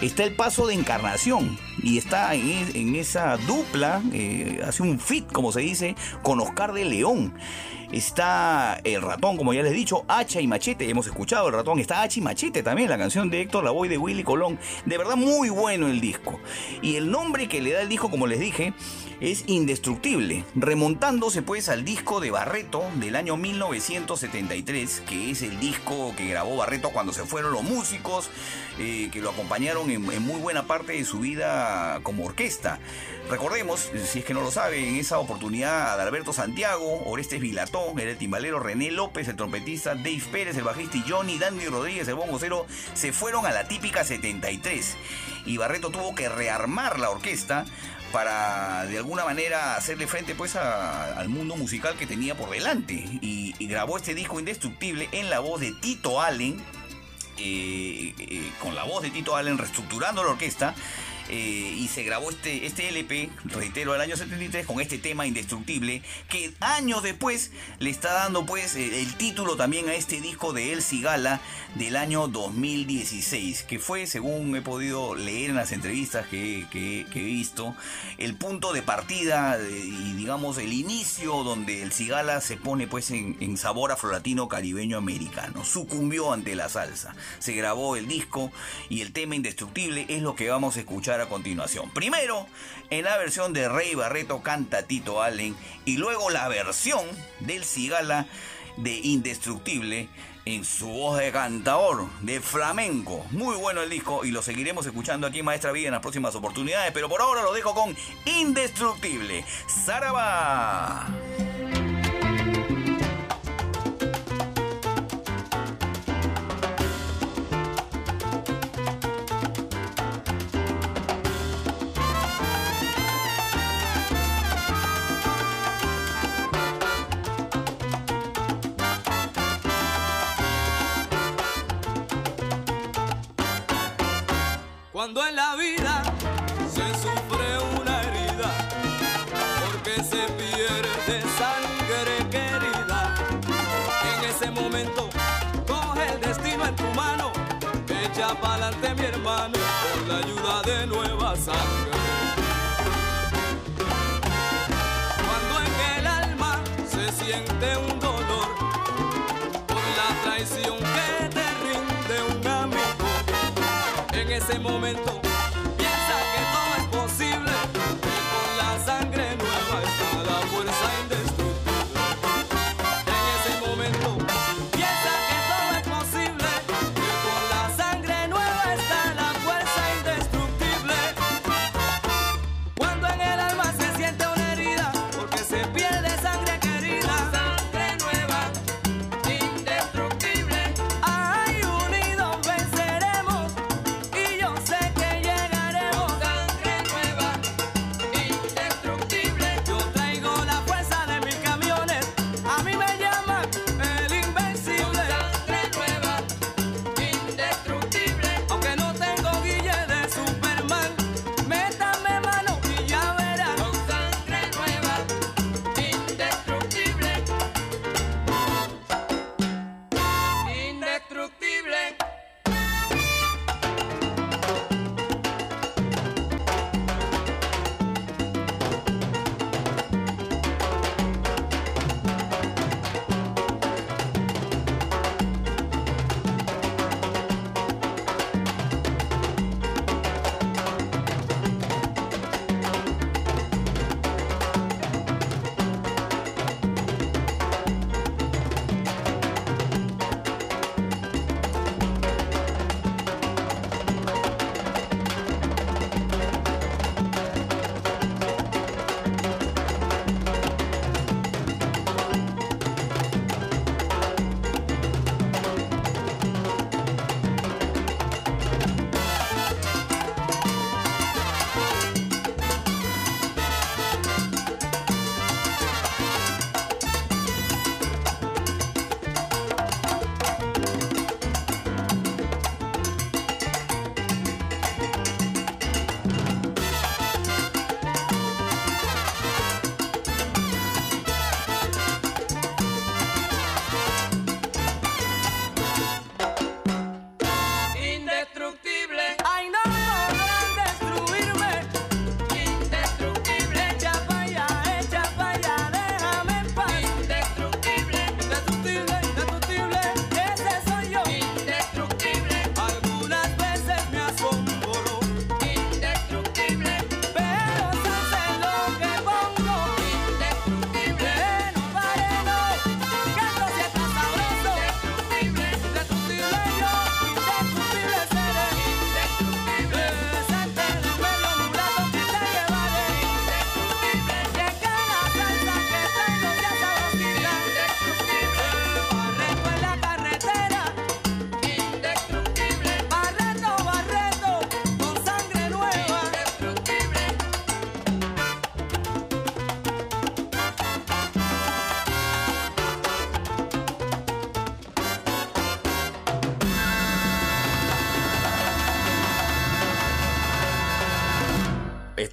está El Paso de Encarnación, y está en, esa dupla, eh, hace un fit, como se dice, con Oscar de León. Está el ratón, como ya les he dicho, Hacha y Machete, hemos escuchado el ratón, está Hacha y Machete también, la canción de Héctor Lavoe de Willy Colón. De verdad muy bueno el disco. Y el nombre que le da el disco, como les dije, es indestructible, remontándose pues al disco de Barreto del año 1973, que es el disco que grabó Barreto cuando se fueron los músicos, eh, que lo acompañaron en, muy buena parte de su vida como orquesta. Recordemos, si es que no lo sabe, en esa oportunidad Adalberto Santiago, Orestes Vilatón, era el timbalero René López, el trompetista Dave Pérez, el bajista y Johnny, Dandy Rodríguez, el bongocero, se fueron a la típica 73. Y Barreto tuvo que rearmar la orquesta para de alguna manera hacerle frente pues a- al mundo musical que tenía por delante. Y, grabó este disco indestructible en la voz de Tito Allen, eh, eh, con la voz de Tito Allen reestructurando la orquesta. Eh, y se grabó este, este LP, reitero, el año 73, con este tema indestructible, que años después le está dando pues eh, el título también a este disco de El Cigala del año 2016, que fue, según he podido leer en las entrevistas que, que- he visto, el punto de partida de- y digamos el inicio donde el Cigala se pone pues en, en sabor afrolatino caribeño americano, sucumbió ante la salsa, se grabó el disco y el tema indestructible es lo que vamos a escuchar a continuación. Primero, en la versión de Rey Barreto canta Tito Allen y luego la versión del Cigala de Indestructible en su voz de cantador, de flamenco. Muy bueno el disco y lo seguiremos escuchando aquí Maestra Vida en las próximas oportunidades, pero por ahora lo dejo con Indestructible. ¡Zaraba! De nueva sangre. Cuando en el alma se siente un dolor por la traición que te rinde un amigo, en ese momento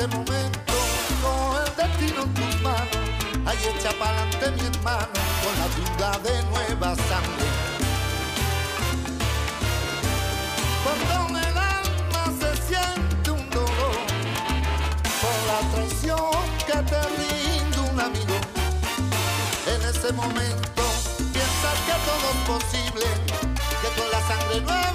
Ese momento con el destino en tus manos, ahí echa pa'lante mi hermano con la duda de nueva sangre. Cuando en el alma se siente un dolor por la traición que te rinde un amigo. En ese momento piensas que todo es posible, que con la sangre nueva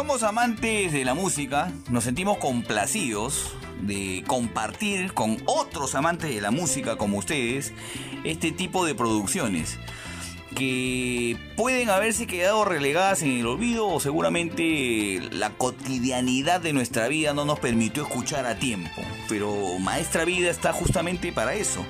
somos amantes de la música nos sentimos complacidos de compartir con otros amantes de la música como ustedes este tipo de producciones que pueden haberse quedado relegadas en el olvido o seguramente la cotidianidad de nuestra vida no nos permitió escuchar a tiempo. Pero Maestra Vida está justamente para eso,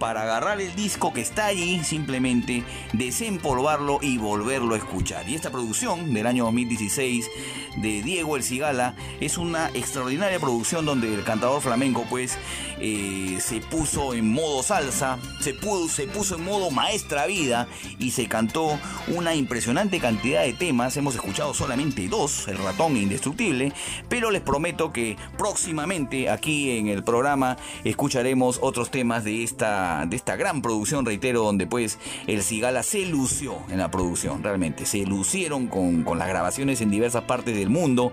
para agarrar el disco que está allí, simplemente desempolvarlo y volverlo a escuchar. Y esta producción del año 2016 de Diego El Cigala es una extraordinaria producción donde el cantador flamenco pues eh, se puso en modo salsa, se, se puso en modo maestra vida y se cantó una impresionante cantidad de temas. Hemos escuchado solamente dos, El ratón e Indestructible, pero les prometo que próximamente aquí en el programa escucharemos otros temas de esta, de esta gran producción, reitero, donde pues el Cigala se lució en la producción, realmente, se lucieron con, con las grabaciones en diversas partes del mundo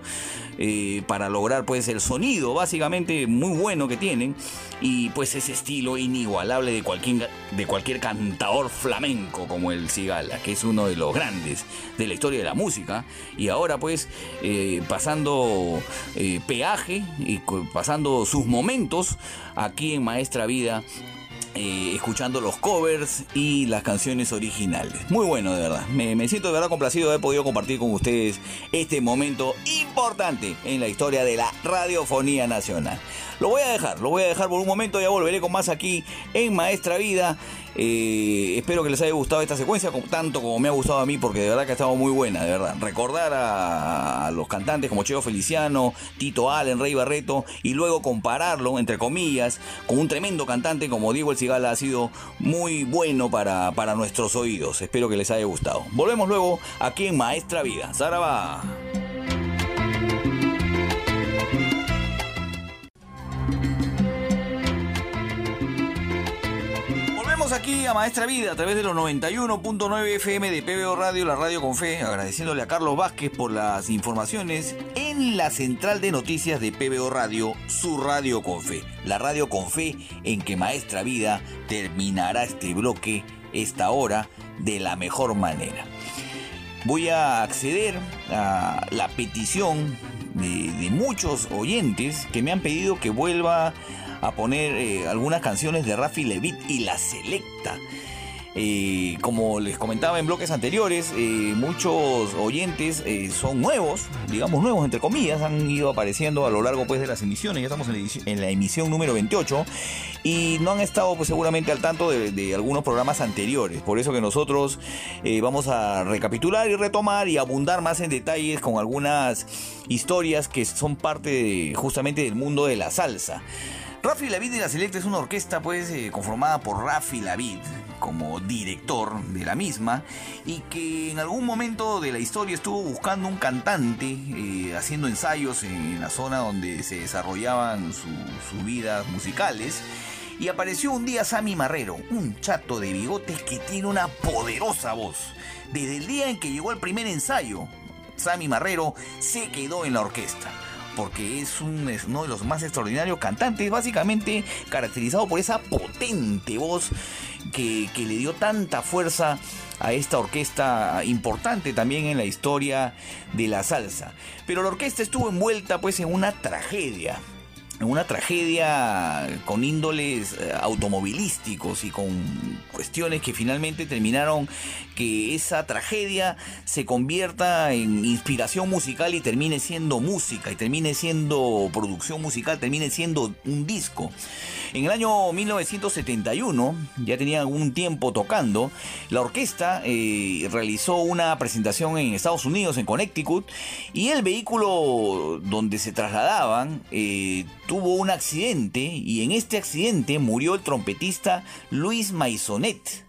eh, para lograr pues el sonido básicamente muy bueno que tienen. Y pues ese estilo inigualable de cualquier, de cualquier cantador flamenco como el Cigala, que es uno de los grandes de la historia de la música. Y ahora pues eh, pasando eh, peaje y pasando sus momentos aquí en Maestra Vida eh, escuchando los covers y las canciones originales. Muy bueno, de verdad. Me, me siento de verdad complacido de haber podido compartir con ustedes este momento importante en la historia de la radiofonía nacional. Lo voy a dejar, lo voy a dejar por un momento, ya volveré con más aquí en Maestra Vida. Eh, espero que les haya gustado esta secuencia tanto como me ha gustado a mí porque de verdad que ha estado muy buena, de verdad. Recordar a, a los cantantes como Cheo Feliciano, Tito Allen, Rey Barreto y luego compararlo, entre comillas, con un tremendo cantante como Diego El Cigala ha sido muy bueno para, para nuestros oídos. Espero que les haya gustado. Volvemos luego aquí en Maestra Vida. Zaraba. Aquí a Maestra Vida a través de los 91.9 FM de PBO Radio, la radio con fe, agradeciéndole a Carlos Vázquez por las informaciones en la central de noticias de PBO Radio, su radio con fe. La radio con fe en que Maestra Vida terminará este bloque, esta hora, de la mejor manera. Voy a acceder a la petición de, de muchos oyentes que me han pedido que vuelva a poner eh, algunas canciones de Rafi Levit y La Selecta. Eh, como les comentaba en bloques anteriores, eh, muchos oyentes son nuevos, digamos nuevos entre comillas, han ido apareciendo a lo largo pues, de las emisiones, ya estamos en la, emisión número 28 y no han estado pues, seguramente al tanto de, algunos programas anteriores. Por eso que nosotros vamos a recapitular y retomar y abundar más en detalles con algunas historias que son parte justamente del mundo de la salsa. Rafi Lavid de la Selecta es una orquesta pues eh, conformada por Rafi Lavid como director de la misma y que en algún momento de la historia estuvo buscando un cantante eh, haciendo ensayos en la zona donde se desarrollaban su- sus vidas musicales y apareció un día Sammy Marrero, un chato de bigotes que tiene una poderosa voz. Desde el día en que llegó el primer ensayo, Sammy Marrero se quedó en la orquesta porque es, un, es uno de los más extraordinarios cantantes, básicamente caracterizado por esa potente voz que, que le dio tanta fuerza a esta orquesta importante también en la historia de la salsa. Pero la orquesta estuvo envuelta pues en una tragedia, una tragedia con índoles eh, automovilísticos y con cuestiones que finalmente terminaron que esa tragedia se convierta en inspiración musical y termine siendo música y termine siendo producción musical, termine siendo un disco. En el año 1971, ya tenía algún tiempo tocando, la orquesta eh, realizó una presentación en Estados Unidos, en Connecticut, y el vehículo donde se trasladaban eh, tuvo un accidente y en este accidente murió el trompetista Luis Maisonet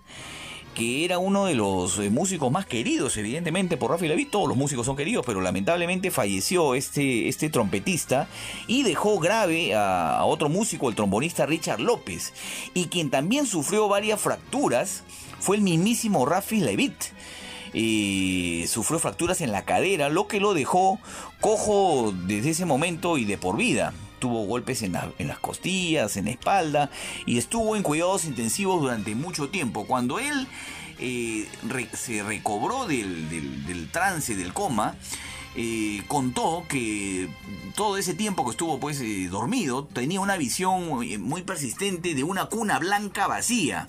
que era uno de los eh, músicos más queridos, evidentemente, por Rafi Levy. Todos los músicos son queridos, pero lamentablemente falleció este, este trompetista y dejó grave a, a otro músico, el trombonista Richard López, y quien también sufrió varias fracturas fue el mismísimo Rafi Levit. Eh, sufrió fracturas en la cadera, lo que lo dejó cojo desde ese momento y de por vida. Tuvo golpes en, la- en las costillas, en la espalda y estuvo en cuidados intensivos durante mucho tiempo. Cuando él eh, re- se recobró del, del- trance, del coma, eh, contó que todo ese tiempo que estuvo pues eh, dormido tenía una visión eh, muy persistente de una cuna blanca vacía.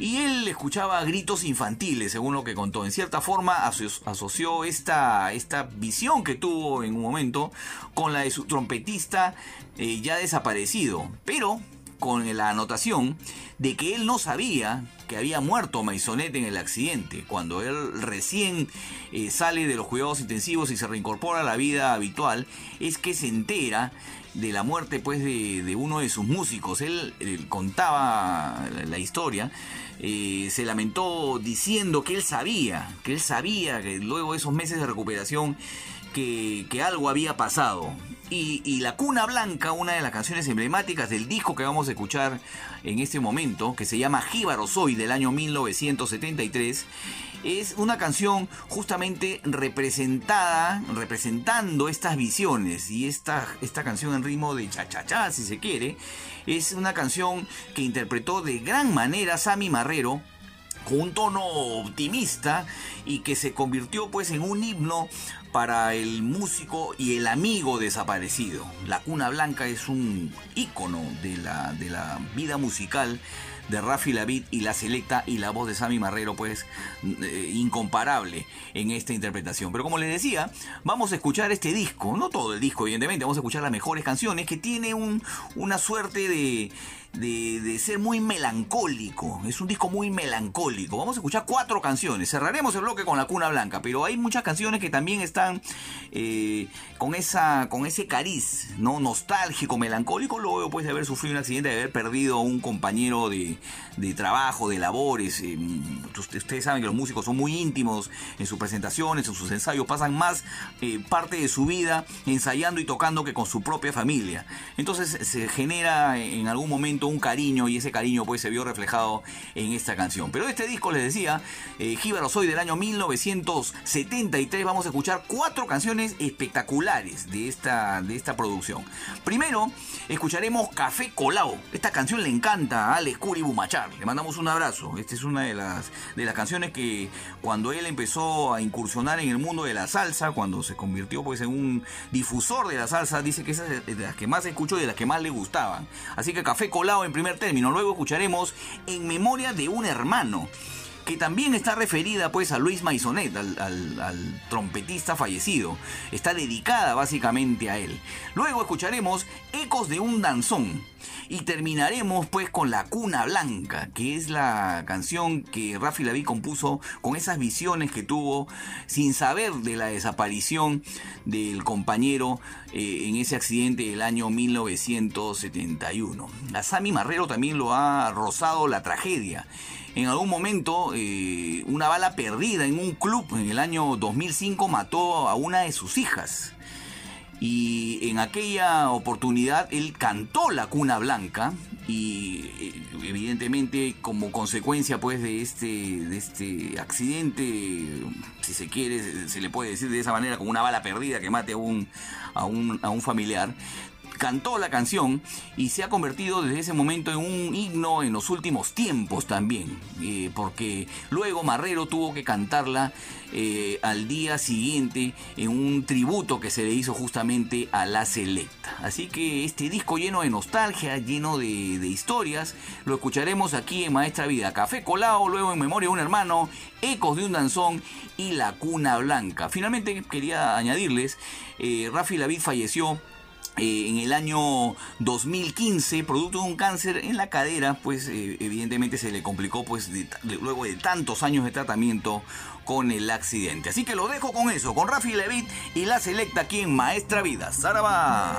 Y él escuchaba gritos infantiles, según lo que contó. En cierta forma aso- asoció esta, esta visión que tuvo en un momento con la de su trompetista eh, ya desaparecido. Pero con la anotación de que él no sabía que había muerto Maisonet en el accidente. Cuando él recién eh, sale de los cuidados intensivos y se reincorpora a la vida habitual, es que se entera de la muerte pues de, uno de sus músicos. Él, él contaba la, historia, eh, se lamentó diciendo que él sabía, que él sabía que luego de esos meses de recuperación que algo había pasado. Y, La Cuna Blanca, una de las canciones emblemáticas del disco que vamos a escuchar en este momento, que se llama Jíbaro Soy del año 1973, es una canción justamente representada, representando estas visiones y esta, esta canción en ritmo de cha-cha-cha, si se quiere, es una canción que interpretó de gran manera Sammy Marrero con un tono optimista y que se convirtió pues en un himno para el músico y el amigo desaparecido. La Cuna Blanca es un ícono de la, de la vida musical de Rafi Lavid y la selecta y la voz de Sammy Marrero pues eh, incomparable en esta interpretación. Pero como les decía, vamos a escuchar este disco, no todo el disco evidentemente, vamos a escuchar las mejores canciones que tiene un, una suerte de, de, de ser muy melancólico, es un disco muy melancólico. Vamos a escuchar cuatro canciones, cerraremos el bloque con La Cuna Blanca, pero hay muchas canciones que también están eh, con, esa, con ese cariz, ¿no? nostálgico, melancólico, luego pues de haber sufrido un accidente, de haber perdido a un compañero de, de trabajo, de labores. eh, ustedes saben que los músicos son muy íntimos en sus presentaciones, en sus ensayos, pasan más eh, parte de su vida ensayando y tocando que con su propia familia. Entonces se genera en algún momento un cariño y ese cariño pues se vio reflejado en esta canción. Pero este disco les decía, eh, Jíbaro Soy del año 1973, vamos a escuchar cuatro canciones espectaculares de esta, de esta producción. Primero, escucharemos Café Colao. Esta canción le encanta a Alex Curi Bumachar. Le mandamos un abrazo. Esta es una de las, de las canciones que cuando él empezó a incursionar en el mundo de la salsa, cuando se convirtió pues en un difusor de la salsa, dice que esa es de las que más escuchó y de las que más le gustaban. Así que Café Colao en primer término. Luego escucharemos En memoria de un hermano que también está referida pues a Luis Maisonet, al, trompetista fallecido. Está dedicada básicamente a él. Luego escucharemos Ecos de un danzón. Y terminaremos pues con La Cuna Blanca, que es la canción que Rafi Laví compuso con esas visiones que tuvo sin saber de la desaparición del compañero eh, en ese accidente del año 1971. A Sammy Marrero también lo ha rozado la tragedia. En algún momento, eh, una bala perdida en un club en el año 2005 mató a una de sus hijas. Y en aquella oportunidad él cantó La Cuna Blanca y eh, evidentemente como consecuencia pues de este, de este accidente, si se quiere, se le puede decir de esa manera, como una bala perdida que mate a un, a un, a un familiar, cantó la canción y se ha convertido desde ese momento en un himno en los últimos tiempos también, eh, porque luego Marrero tuvo que cantarla eh, al día siguiente en un tributo que se le hizo justamente a la selecta. Así que este disco lleno de nostalgia, lleno de, historias, lo escucharemos aquí en Maestra Vida. Café Colao, luego en Memoria de un Hermano, Ecos de un Danzón y La Cuna Blanca. Finalmente quería añadirles, eh, Rafi Lavid falleció eh, en el año 2015, producto de un cáncer en la cadera, pues eh, evidentemente se le complicó pues luego de tantos años de tratamiento con el accidente. Así que lo dejo con eso, con Rafi Levit y la selecta aquí en Maestra Vida. ¡Zaraba!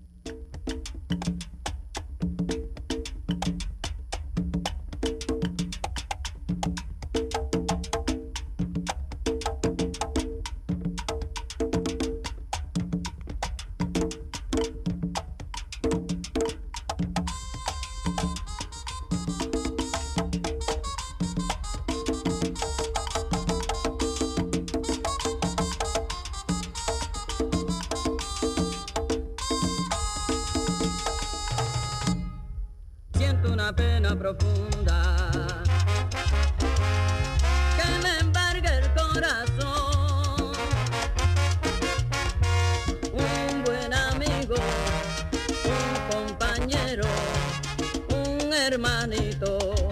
un compañero, un hermanito.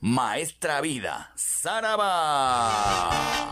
Maestra Vida, Saraba.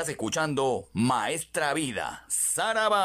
Estás escuchando Maestra Vida, Saraba.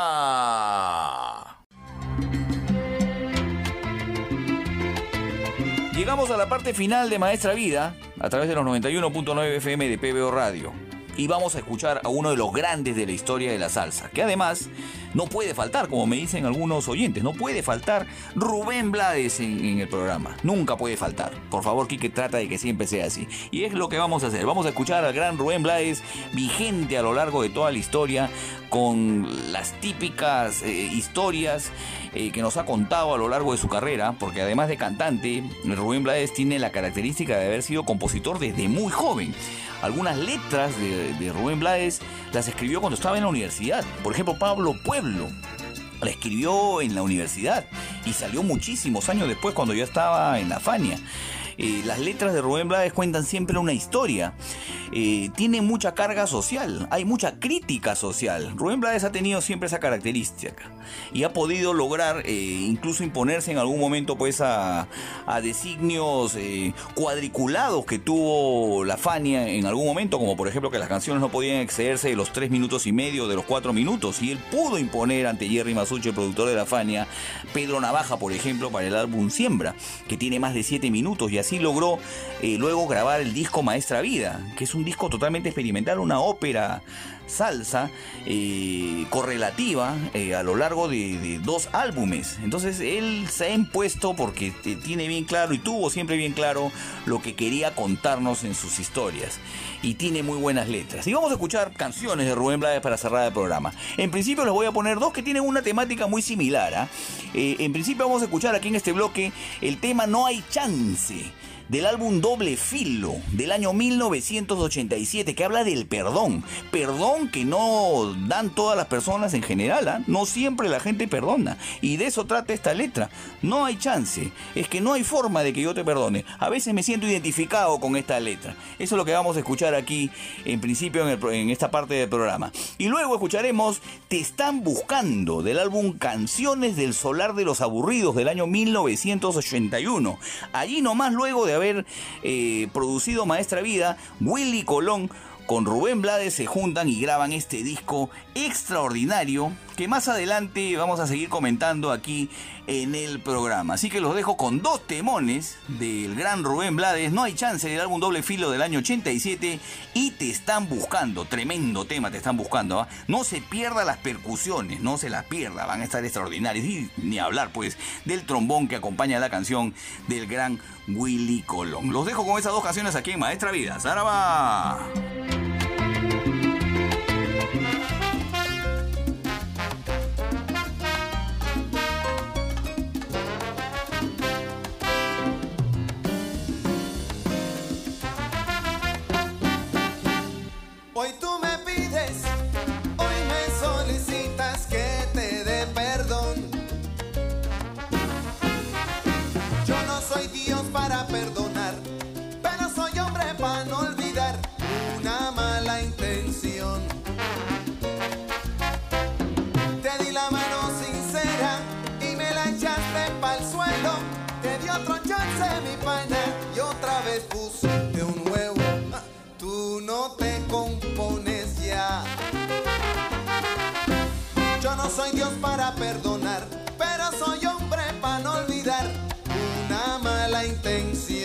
Llegamos a la parte final de Maestra Vida a través de los 91.9 FM de PBO Radio y vamos a escuchar a uno de los grandes de la historia de la salsa, que además no puede faltar, como me dicen algunos oyentes, no puede faltar Rubén Blades en, el programa. Nunca puede faltar. Por favor, Quique, trata de que siempre sea así. Y es lo que vamos a hacer. Vamos a escuchar al gran Rubén Blades, vigente a lo largo de toda la historia, con las típicas eh, historias eh, que nos ha contado a lo largo de su carrera, porque además de cantante, Rubén Blades tiene la característica de haber sido compositor desde muy joven. Algunas letras de, Rubén Blades las escribió cuando estaba en la universidad. Por ejemplo, Pablo Pueblo la escribió en la universidad y salió muchísimos años después cuando yo estaba en la Fania. Eh, las letras de Rubén Blades cuentan siempre una historia. Eh, tiene mucha carga social, hay mucha crítica social. Rubén Blades ha tenido siempre esa característica y ha podido lograr eh, incluso imponerse en algún momento pues a, designios eh, cuadriculados que tuvo la Fania en algún momento, como por ejemplo que las canciones no podían excederse de los tres minutos y medio, de los cuatro minutos, y él pudo imponer ante Jerry Masucci, el productor de la Fania, Pedro Navaja, por ejemplo, para el álbum Siembra, que tiene más de siete minutos, y así logró luego grabar el disco Maestra Vida, que es un disco totalmente experimental, una ópera salsa eh, correlativa eh, a lo largo de, dos álbumes. Entonces él se ha impuesto porque tiene bien claro y tuvo siempre bien claro lo que quería contarnos en sus historias. Y tiene muy buenas letras. Y vamos a escuchar canciones de Rubén Blades para cerrar el programa. En principio les voy a poner dos que tienen una temática muy similar. ¿ah? Eh, en principio vamos a escuchar aquí en este bloque el tema No hay chance del álbum Doble Filo del año 1987 que habla del perdón. Perdón que no dan todas las personas en general, ¿ah? no siempre la gente perdona. Y de eso trata esta letra. No hay chance, es que no hay forma de que yo te perdone. A veces me siento identificado con esta letra. Eso es lo que vamos a escuchar aquí en principio en, el en esta parte del programa. Y luego escucharemos Te están buscando del álbum Canciones del Solar de los Aburridos del año 1981. Allí nomás luego de haber eh, producido Maestra Vida, Willy Colón con Rubén Blades se juntan y graban este disco extraordinario que más adelante vamos a seguir comentando aquí en el programa. Así que los dejo con dos temones del gran Rubén Blades. No hay chance del álbum Doble Filo del año 87 y te están buscando. Tremendo tema te están buscando. ¿ah? No se pierda las percusiones, no se las pierda. Van a estar extraordinarios. Y ni hablar pues del trombón que acompaña la canción del gran Willy Colón. Los dejo con esas dos canciones aquí en Maestra Vida. ¡Zaraba! Mala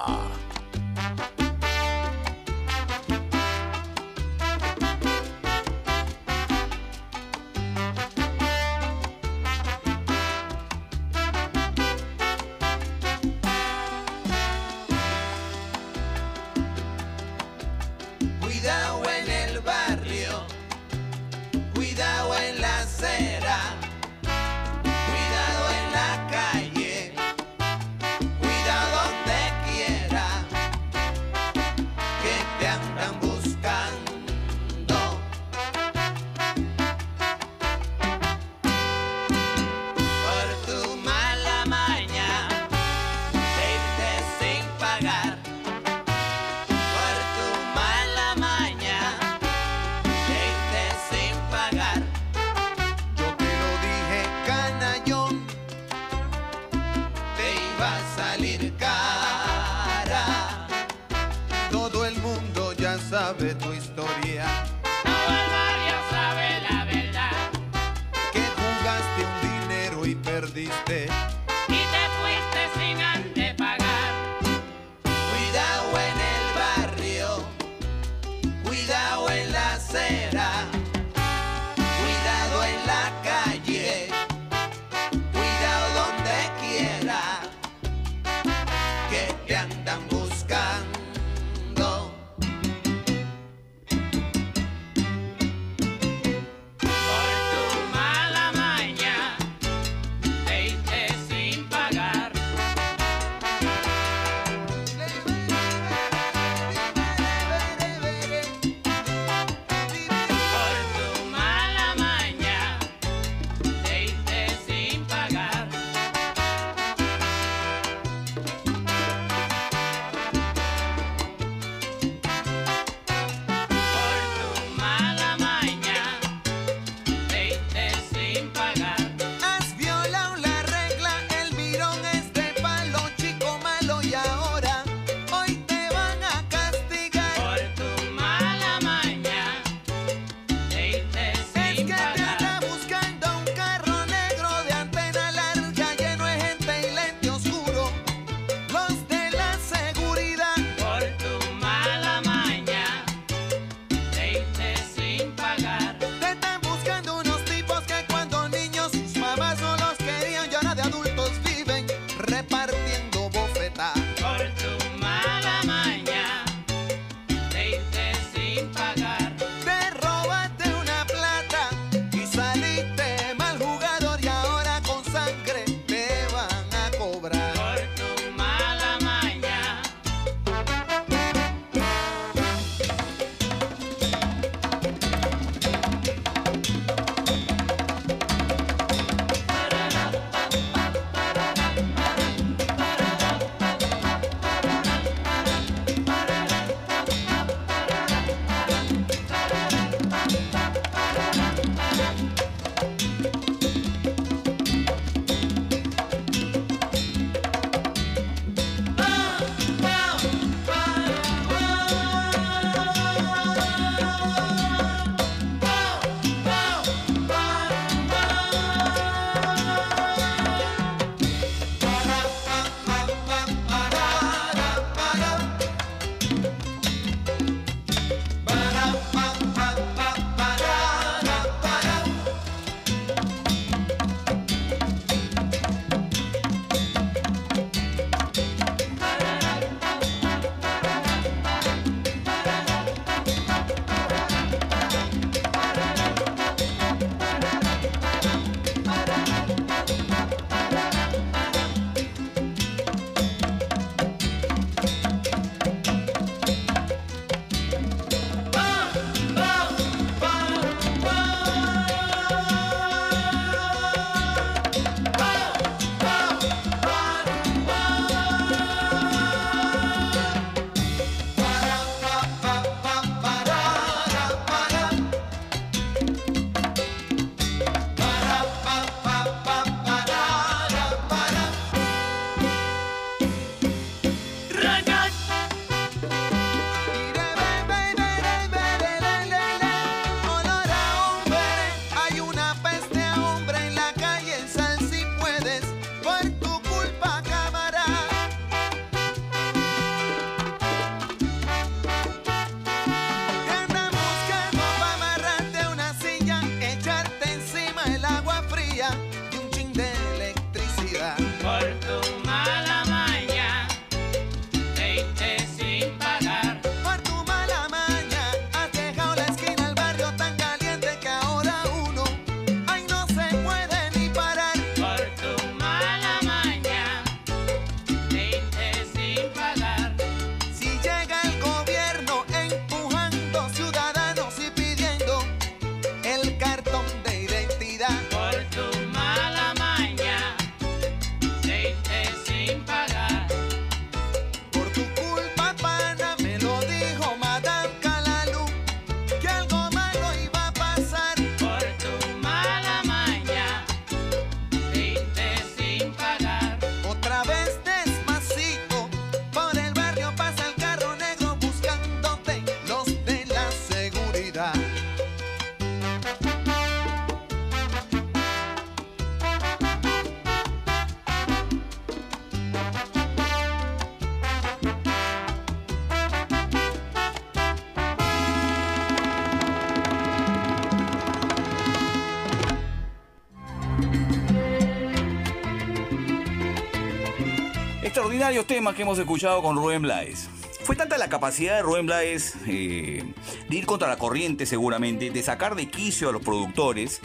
Extraordinarios temas que hemos escuchado con Rubén Blades. Fue tanta la capacidad de Rubén Blades eh, de ir contra la corriente seguramente, de sacar de quicio a los productores,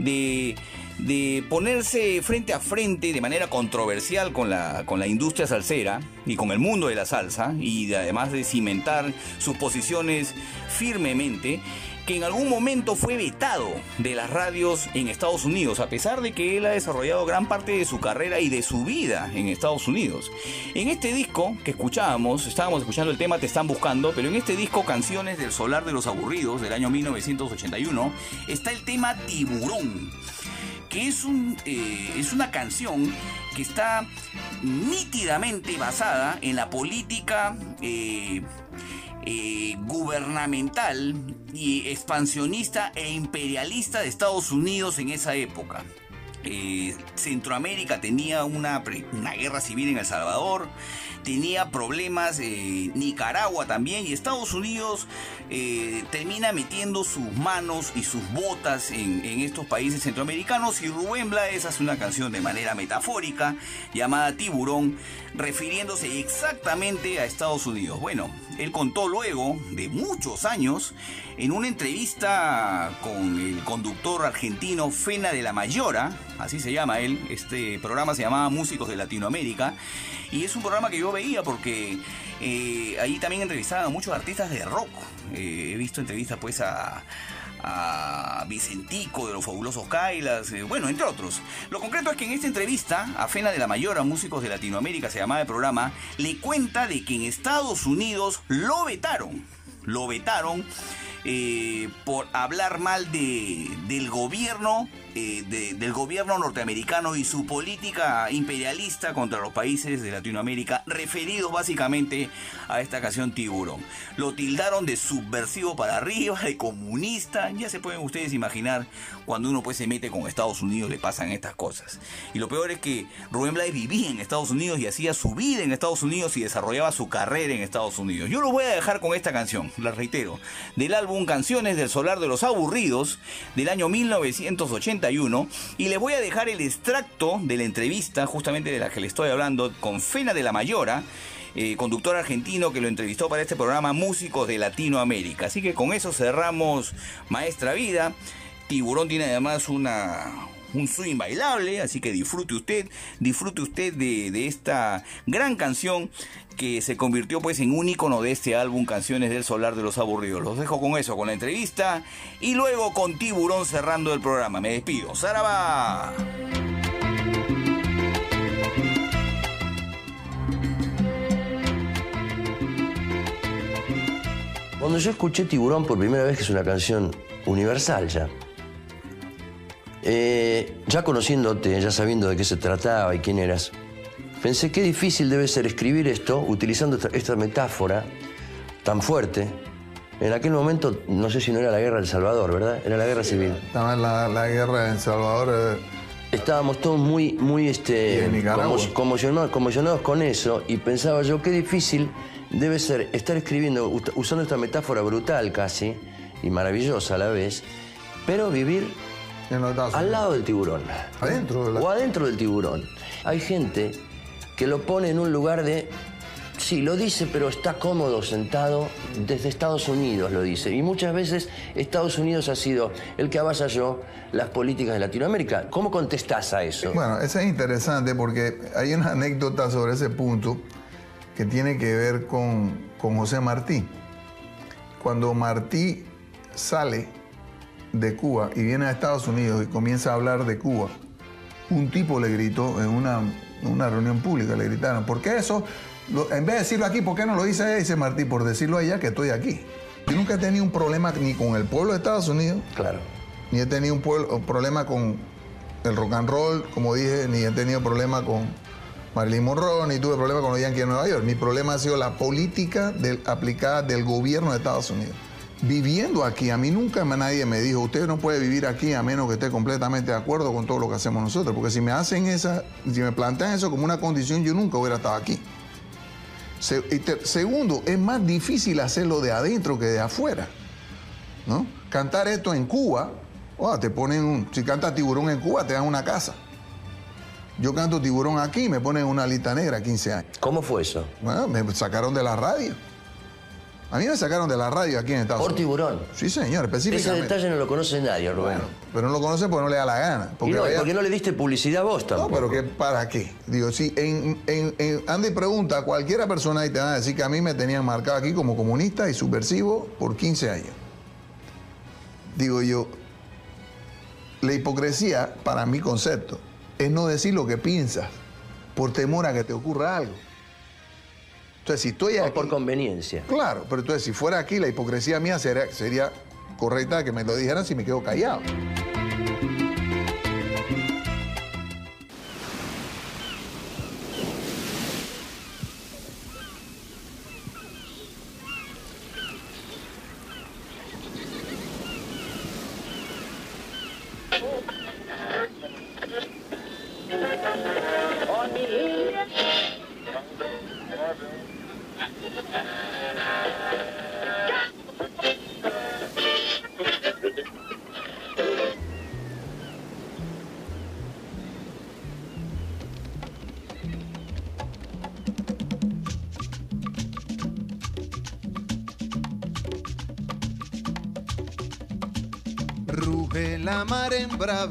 de, de ponerse frente a frente de manera controversial con la, con la industria salsera y con el mundo de la salsa, y de- además de cimentar sus posiciones firmemente, que en algún momento fue vetado de las radios en Estados Unidos, a pesar de que él ha desarrollado gran parte de su carrera y de su vida en Estados Unidos. En este disco que escuchábamos, estábamos escuchando el tema Te están buscando, pero en este disco Canciones del Solar de los Aburridos del año 1981 está el tema Tiburón que es, un, eh, es una canción que está nítidamente basada en la política eh, eh, gubernamental y expansionista e imperialista de Estados Unidos en esa época. Eh, Centroamérica tenía una, una guerra civil en El Salvador, tenía problemas Nicaragua también y Estados Unidos eh, termina metiendo sus manos y sus botas en, en estos países centroamericanos y Rubén Blades hace una canción de manera metafórica llamada Tiburón refiriéndose exactamente a Estados Unidos. Bueno, él contó luego de muchos años en una entrevista con el conductor argentino Fena de la Mayora, así se llama él, este programa se llamaba Músicos de Latinoamérica, y es un programa que yo veía porque eh, ahí también entrevistaban a muchos artistas de rock. Eh, he visto entrevistas pues a, a Vicentico de los fabulosos Kailas, eh, bueno, entre otros. Lo concreto es que en esta entrevista, a Fena de la Mayora, músicos de Latinoamérica, se llamaba el programa, le cuenta de que en Estados Unidos lo vetaron. Lo vetaron eh, por hablar mal de, del gobierno eh, de- del gobierno norteamericano y su política imperialista contra los países de Latinoamérica, referidos básicamente a esta canción Tiburón. Lo tildaron de subversivo para arriba, de comunista, ya se pueden ustedes imaginar cuando uno pues se mete con Estados Unidos le pasan estas cosas. Y lo peor es que Rubén Blades vivía en Estados Unidos y hacía su vida en Estados Unidos y desarrollaba su carrera en Estados Unidos. Yo lo voy a dejar con esta canción, la reitero, del álbum Canciones del Solar de los Aburridos del año 1981 y les voy a dejar el extracto de la entrevista justamente de la que le estoy hablando con Fena de la Mayora. eh, conductor argentino que lo entrevistó para este programa Músicos de Latinoamérica. Así que con eso cerramos Maestra Vida. Tiburón tiene además una, un swing bailable, así que disfrute usted, disfrute usted de, esta gran canción que se convirtió pues en un icono de este álbum Canciones del Solar de los Aburridos. Los dejo con eso, con la entrevista y luego con Tiburón cerrando el programa. Me despido. ¡Saraba! Cuando yo escuché Tiburón por primera vez, que es una canción universal ya, eh, ya conociéndote, ya sabiendo de qué se trataba y quién eras, pensé qué difícil debe ser escribir esto utilizando esta, esta metáfora tan fuerte. En aquel momento, no sé si no era la guerra del Salvador, ¿verdad? Era la guerra civil. Estaba en la, la guerra en Salvador. eh, Estábamos todos muy, muy este, conmocionados, conmocionados con eso y pensaba yo qué difícil debe ser estar escribiendo, usando esta metáfora brutal casi y maravillosa a la vez, pero vivir en al lado del tiburón. Adentro de la- O adentro del tiburón. Hay gente que lo pone en un lugar de... Sí, lo dice, pero está cómodo sentado desde Estados Unidos, lo dice. Y muchas veces Estados Unidos ha sido el que avasalló las políticas de Latinoamérica. ¿Cómo contestás a eso? Bueno, eso es interesante porque hay una anécdota sobre ese punto que tiene que ver con, con José Martí. Cuando Martí sale de Cuba y viene a Estados Unidos y comienza a hablar de Cuba, un tipo le gritó en una, una reunión pública, le gritaron, ¿por qué eso? Lo- en vez de decirlo aquí, ¿por qué no lo dice allá? Dice Martí, por decirlo allá que estoy aquí. Yo nunca he tenido un problema ni con el pueblo de Estados Unidos, Claro. ni he tenido un, pueblo- un problema con el rock and roll, como dije, ni he tenido problema con Marilyn Monroe, ni tuve problema con los Yankees de Nueva York. Mi problema ha sido la política del- aplicada del gobierno de Estados Unidos. Viviendo aquí, a mí nunca nadie me dijo, usted no puede vivir aquí a menos que esté completamente de acuerdo con todo lo que hacemos nosotros, porque si me hacen esa, si me plantean eso como una condición, yo nunca hubiera estado aquí. Se- segundo, es más difícil hacerlo de adentro que de afuera. ¿no? Cantar esto en Cuba, oh, te ponen un, si cantas tiburón en Cuba, te dan una casa. Yo canto tiburón aquí me ponen una lista negra 15 años. ¿Cómo fue eso? Bueno, me sacaron de la radio. A mí me sacaron de la radio aquí en Estados Por Unidos. tiburón. Sí, señor, Ese específicamente. detalle no lo conoce nadie, Rubén. Bueno, pero no lo conocen porque no le da la gana. y Porque no, ¿por qué no le diste publicidad a vos No, tampoco? pero que ¿para qué? Digo, si en, en, en- anda y pregunta a cualquiera persona y te van a decir que a mí me tenían marcado aquí como comunista y subversivo por 15 años. Digo yo, la hipocresía, para mi concepto, es no decir lo que piensas por temor a que te ocurra algo. Entonces, si estoy O aquí... por conveniencia. Claro, pero entonces si fuera aquí, la hipocresía mía sería, sería correcta que me lo dijeran si me quedo callado.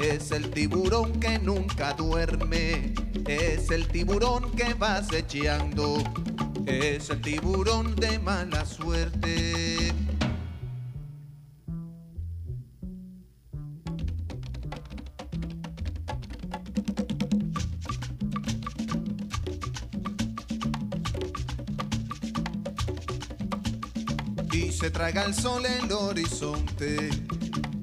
es el tiburón que nunca duerme, es el tiburón que va acechando, es el tiburón de mala suerte. y se traga el sol el horizonte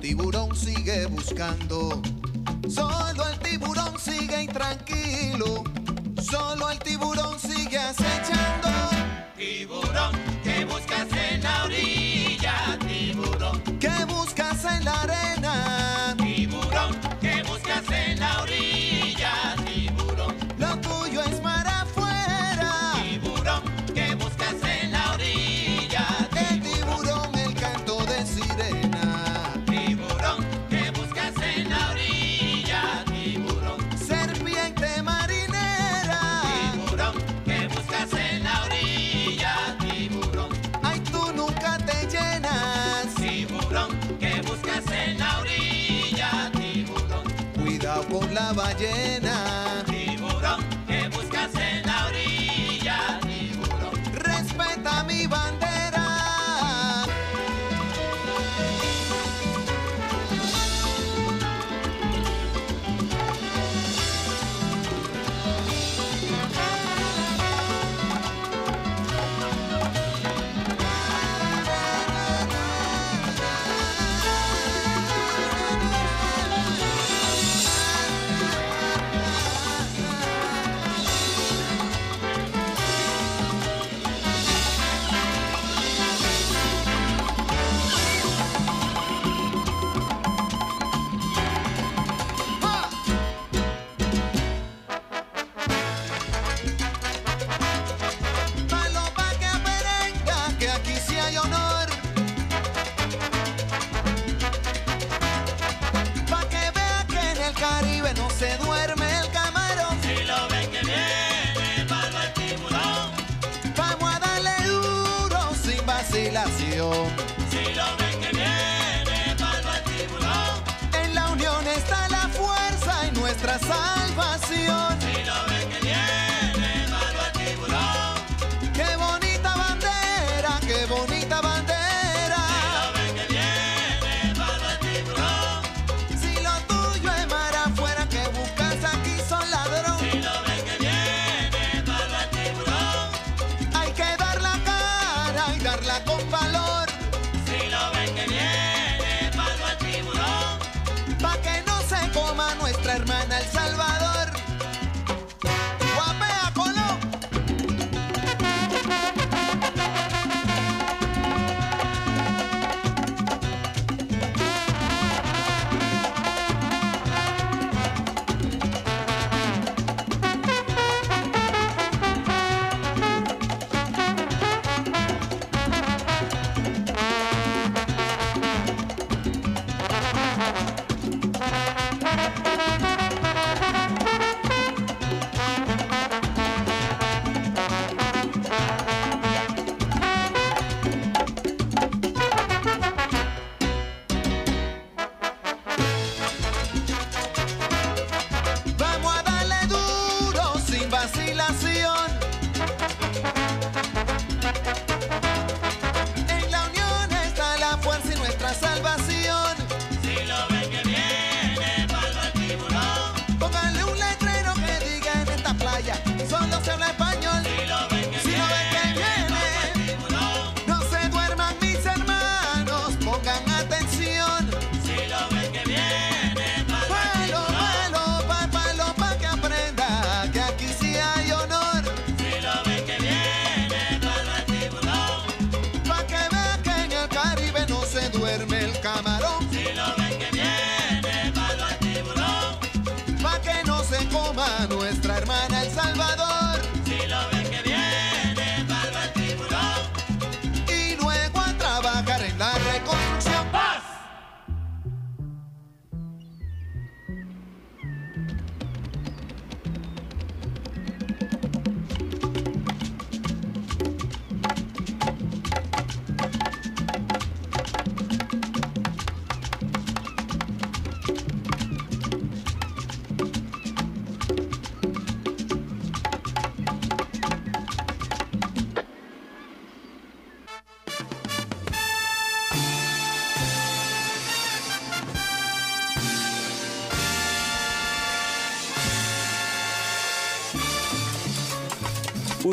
tiburón sigue buscando, solo el tiburón sigue intranquilo, solo el tiburón sigue acechando. Tiburón, ¿qué buscas en la orilla? Tiburón, ¿qué buscas en la arena? Ballena.